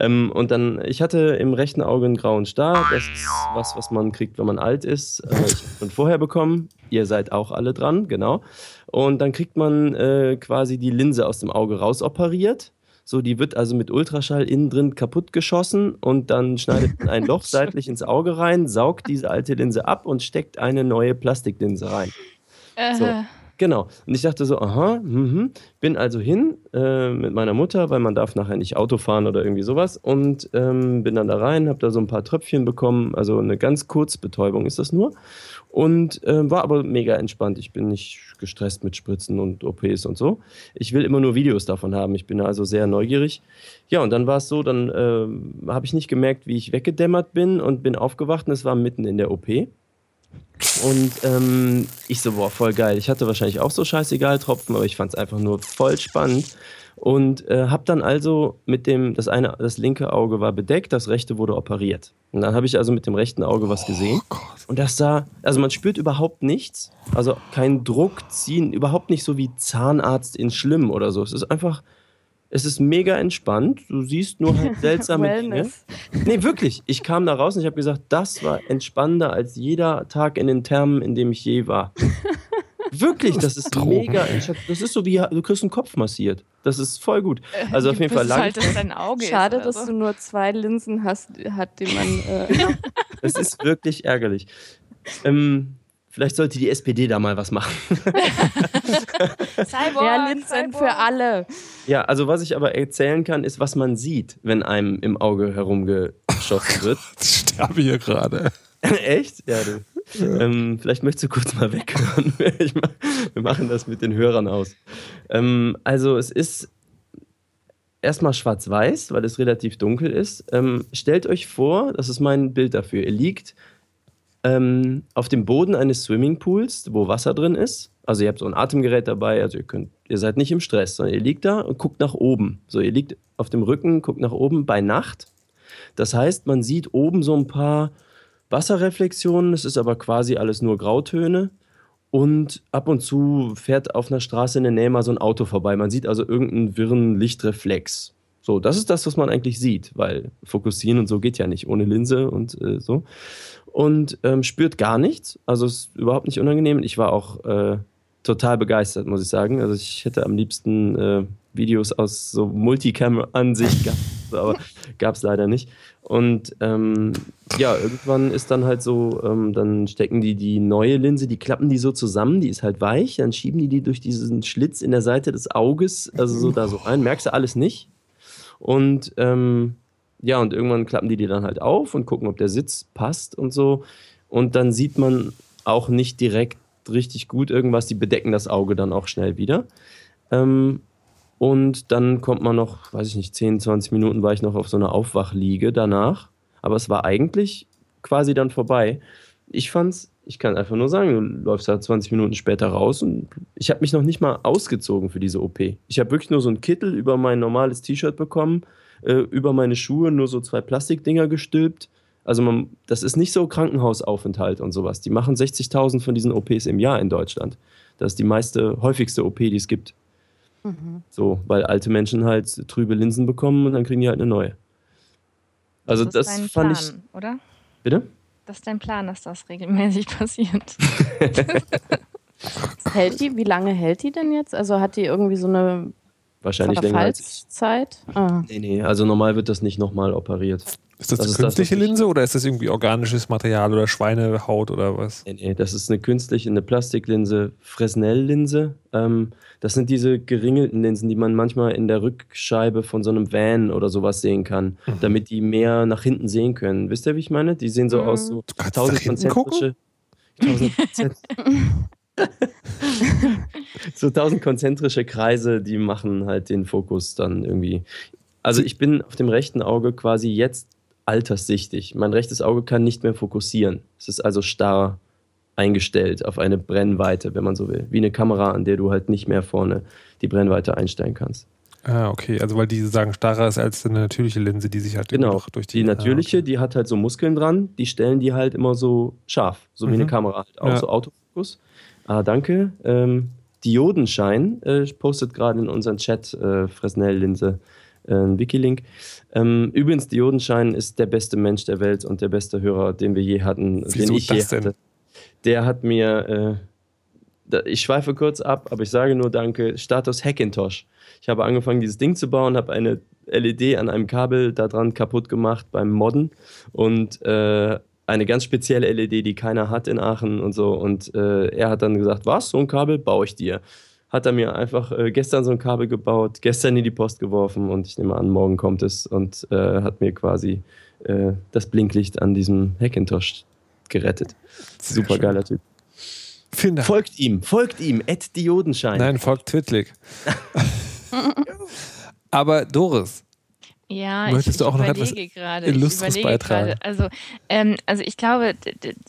Ähm, und dann, ich hatte im rechten Auge einen grauen Star. Das ist was, was man kriegt, wenn man alt ist. Äh, ich habe vorher bekommen. Ihr seid auch alle dran, genau. Und dann kriegt man äh, quasi die Linse aus dem Auge rausoperiert. So, die wird also mit Ultraschall innen drin kaputt geschossen und dann schneidet man ein Loch seitlich ins Auge rein, saugt diese alte Linse ab und steckt eine neue Plastiklinse rein. So. Genau. Und ich dachte so, aha, mh, bin also hin äh, mit meiner Mutter, weil man darf nachher nicht Auto fahren oder irgendwie sowas. Und ähm, bin dann da rein, habe da so ein paar Tröpfchen bekommen. Also eine ganz Kurzbetäubung ist das nur. Und äh, war aber mega entspannt. Ich bin nicht gestresst mit Spritzen und OPs und so. Ich will immer nur Videos davon haben. Ich bin also sehr neugierig. Ja, und dann war es so, dann äh, habe ich nicht gemerkt, wie ich weggedämmert bin und bin aufgewacht und es war mitten in der OP. Und ähm, ich so, boah, voll geil. Ich hatte wahrscheinlich auch so scheißegal Tropfen, aber ich fand es einfach nur voll spannend. Und äh, habe dann also mit dem, das eine, das linke Auge war bedeckt, das rechte wurde operiert. Und dann habe ich also mit dem rechten Auge was gesehen. Oh und das sah, also man spürt überhaupt nichts. Also kein Druck ziehen, überhaupt nicht so wie Zahnarzt in Schlimm oder so. Es ist einfach es ist mega entspannt. Du siehst nur halt seltsame Dinge. Nee, wirklich. Ich kam da raus und ich habe gesagt, das war entspannender als jeder Tag in den Thermen, in dem ich je war. Wirklich, das ist mega. Das ist so wie du kriegst einen Kopf massiert. Das ist voll gut. Äh, also auf jeden Fall lang. Halt, dass dein Auge Schade, ist, dass so. du nur zwei Linsen hast, hat, die man. Äh das ist wirklich ärgerlich. Ähm, Vielleicht sollte die SPD da mal was machen. Cyborg, ja, Linsen für alle. Ja, also was ich aber erzählen kann, ist, was man sieht, wenn einem im Auge herumgeschossen wird. ich sterbe hier gerade. Echt? Ja, du. Ähm, vielleicht möchtest du kurz mal weghören. wir machen das mit den Hörern aus. Ähm, also es ist erstmal schwarz-weiß, weil es relativ dunkel ist. Ähm, stellt euch vor, das ist mein Bild dafür. Ihr liegt ähm, auf dem Boden eines Swimmingpools, wo Wasser drin ist. Also ihr habt so ein Atemgerät dabei, also ihr könnt, ihr seid nicht im Stress, sondern ihr liegt da und guckt nach oben. So, ihr liegt auf dem Rücken, guckt nach oben bei Nacht. Das heißt, man sieht oben so ein paar Wasserreflexionen, es ist aber quasi alles nur Grautöne. Und ab und zu fährt auf einer Straße in der Nähe mal so ein Auto vorbei. Man sieht also irgendeinen wirren Lichtreflex. So, das ist das, was man eigentlich sieht, weil fokussieren und so geht ja nicht ohne Linse und äh, so und ähm, spürt gar nichts. Also ist überhaupt nicht unangenehm. Ich war auch äh, total begeistert, muss ich sagen. Also ich hätte am liebsten äh, Videos aus so Multicam-Ansicht gehabt, aber gab es leider nicht. Und ähm, ja, irgendwann ist dann halt so, ähm, dann stecken die die neue Linse, die klappen die so zusammen, die ist halt weich, dann schieben die die durch diesen Schlitz in der Seite des Auges, also so da so rein, merkst du alles nicht. Und ähm, ja, und irgendwann klappen die die dann halt auf und gucken, ob der Sitz passt und so. Und dann sieht man auch nicht direkt richtig gut irgendwas. Die bedecken das Auge dann auch schnell wieder. Ähm, und dann kommt man noch, weiß ich nicht, 10, 20 Minuten war ich noch auf so einer Aufwachliege danach. Aber es war eigentlich quasi dann vorbei. Ich fand's, ich kann einfach nur sagen, du läufst da 20 Minuten später raus und ich habe mich noch nicht mal ausgezogen für diese OP. Ich habe wirklich nur so einen Kittel über mein normales T-Shirt bekommen äh, über meine Schuhe nur so zwei Plastikdinger gestülpt. Also man, das ist nicht so Krankenhausaufenthalt und sowas. Die machen 60.000 von diesen OPs im Jahr in Deutschland. Das ist die meiste, häufigste OP, die es gibt. Mhm. So, weil alte Menschen halt trübe Linsen bekommen und dann kriegen die halt eine neue. Also das, das fand Plan, ich. Oder? Bitte? Das ist dein Plan, dass das regelmäßig passiert. hält die, wie lange hält die denn jetzt? Also hat die irgendwie so eine Wahrscheinlich länger als ich. Zeit? Ah. Nee, nee, also normal wird das nicht nochmal operiert. Ist das, Das eine ist das, künstliche ich- Linse oder ist das irgendwie organisches Material oder Schweinehaut oder was? Nee, nee, das ist eine künstliche, eine Plastiklinse, Fresnel-Linse. Ähm, das sind diese geringelten Linsen, die man manchmal in der Rückscheibe von so einem Van oder sowas sehen kann, Mhm. damit die mehr nach hinten sehen können. Wisst ihr, wie ich meine? Die sehen so Mhm. aus, so Du kannst nach hinten gucken? tausend konzentrische, so tausend konzentrische Kreise, die machen halt den Fokus dann irgendwie. Also ich bin auf dem rechten Auge quasi jetzt alterssichtig. Mein rechtes Auge kann nicht mehr fokussieren. Es ist also starr eingestellt auf eine Brennweite, wenn man so will. Wie eine Kamera, an der du halt nicht mehr vorne die Brennweite einstellen kannst. Ah, okay. Also weil die sagen, starrer ist als eine natürliche Linse, die sich halt Genau. durch die. Die natürliche, Ah, okay. die hat halt so Muskeln dran, die stellen die halt immer so scharf, so wie eine Mhm. Kamera halt auch, Ja. so Autofokus. Ah, danke. Ähm, Diodenschein äh, postet gerade in unseren Chat äh, Fresnel-Linse einen Wikilink. Ähm, übrigens, Diodenschein ist der beste Mensch der Welt und der beste Hörer, den wir je hatten, den Wieso ich je denn? hatte. Der hat mir, äh, da, ich schweife kurz ab, aber ich sage nur Danke, Status Hackintosh. Ich habe angefangen, dieses Ding zu bauen, habe eine LED an einem Kabel da dran kaputt gemacht beim Modden und äh, eine ganz spezielle LED, die keiner hat in Aachen und so. Und äh, er hat dann gesagt, was, so ein Kabel baue ich dir. Hat er mir einfach äh, gestern so ein Kabel gebaut, gestern in die Post geworfen und ich nehme an, morgen kommt es und äh, hat mir quasi äh, das Blinklicht an diesem Hackintosh gerettet. Sehr Super schön. geiler Typ. Vielen Dank. Folgt ihm, folgt ihm, Ed Diodenschein. Nein, folgt Twitlik. Aber Doris, Ja, Möchtest ich, du auch noch etwas überlege gerade. Illustres ich überlege beitragen? gerade. Also, ähm, also ich glaube,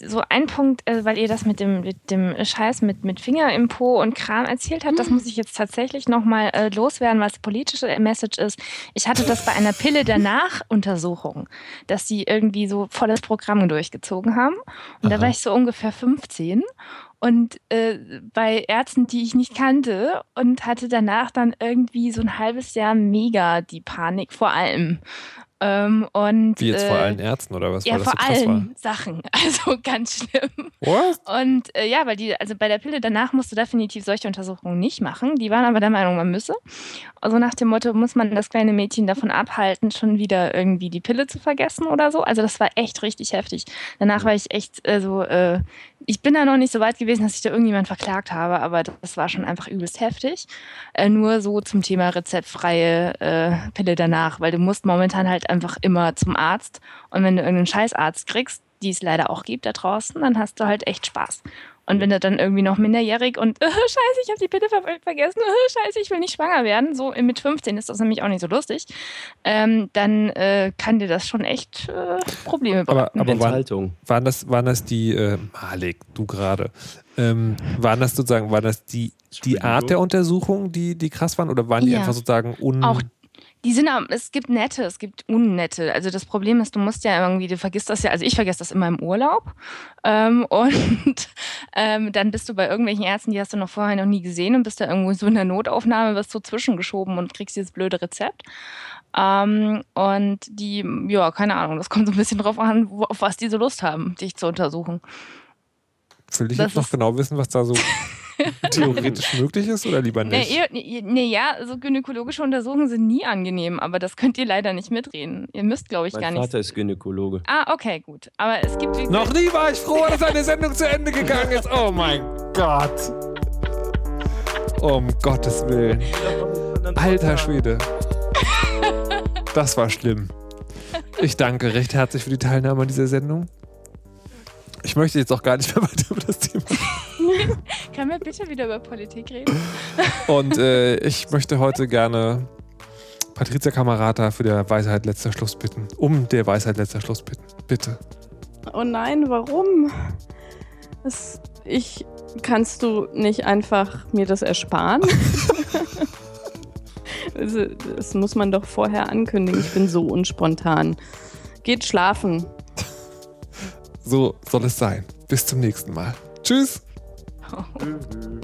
so ein Punkt, äh, weil ihr das mit dem, mit dem Scheiß mit, mit Finger im Po und Kram erzählt habt, das muss ich jetzt tatsächlich nochmal äh, loswerden, was die politische Message ist. Ich hatte das bei einer Pille danach Untersuchung, dass sie irgendwie so volles Programm durchgezogen haben. Und da Aha. war ich so ungefähr 15 und äh, bei Ärzten, die ich nicht kannte und hatte danach dann irgendwie so ein halbes Jahr mega die Panik vor allem. Ähm, und, wie jetzt vor äh, allen Ärzten oder was? Ja, vor so allen Sachen. Also ganz schlimm. war? What? Und äh, ja, weil die, also bei der Pille danach musst du definitiv solche Untersuchungen nicht machen. Die waren aber der Meinung, man müsse. Also nach dem Motto, muss man das kleine Mädchen davon abhalten, schon wieder irgendwie die Pille zu vergessen oder so. Also das war echt richtig heftig. Danach war ich echt äh, so, äh, ich bin da noch nicht so weit gewesen, dass ich da irgendjemand verklagt habe, aber das war schon einfach übelst heftig. Äh, nur so zum Thema rezeptfreie äh, Pille danach, weil du musst momentan halt einfach immer zum Arzt und wenn du irgendeinen Scheißarzt kriegst, die es leider auch gibt da draußen, dann hast du halt echt Spaß. Und wenn du dann irgendwie noch minderjährig und äh, scheiße, ich habe die Pille ver vergessen, äh, scheiße, ich will nicht schwanger werden, so mit 15 ist das nämlich auch nicht so lustig, ähm, dann äh, kann dir das schon echt äh, Probleme Aber, bereiten. aber waren, Enthaltung. waren, das, waren das die, äh, Malik, du gerade, ähm, waren das sozusagen, waren das die, die Art der Untersuchung, die, die krass waren? Oder waren die Ja. einfach sozusagen un... Auch die sind es gibt nette, es gibt unnette. Also das Problem ist, du musst ja irgendwie, du vergisst das ja, also ich vergesse das immer im Urlaub. Ähm, und ähm, dann bist du bei irgendwelchen Ärzten, die hast du noch vorher noch nie gesehen und bist da irgendwo so in der Notaufnahme, wirst so zwischengeschoben und kriegst dieses blöde Rezept. Ähm, und die, ja, keine Ahnung, das kommt so ein bisschen drauf an, wo, auf was die so Lust haben, dich zu untersuchen. Will ich das jetzt noch genau wissen, was da so theoretisch möglich ist oder lieber nicht? ihr, nee, nee, ja, so gynäkologische Untersuchungen sind nie angenehm, aber das könnt ihr leider nicht mitreden. Ihr müsst, glaube ich, gar Mein nicht. Vater ist Gynäkologe. Ah, okay, gut. Aber es gibt. Noch nie war ich froh, dass eine Sendung zu Ende gegangen ist. Oh mein Gott. Um Gottes Willen. Alter Schwede. Das war schlimm. Ich danke recht herzlich für die Teilnahme an dieser Sendung. Ich möchte jetzt auch gar nicht mehr weiter über das Thema. Können wir bitte wieder über Politik reden? Und äh, ich möchte heute gerne Patricia Kamerata für der Weisheit letzter Schluss bitten. Um der Weisheit letzter Schluss bitten. Bitte. Oh nein, warum? Das, ich, kannst du nicht einfach mir das ersparen? Also, das muss man doch vorher ankündigen. Ich bin so unspontan. Geht schlafen. So soll es sein. Bis zum nächsten Mal. Tschüss. Mhm.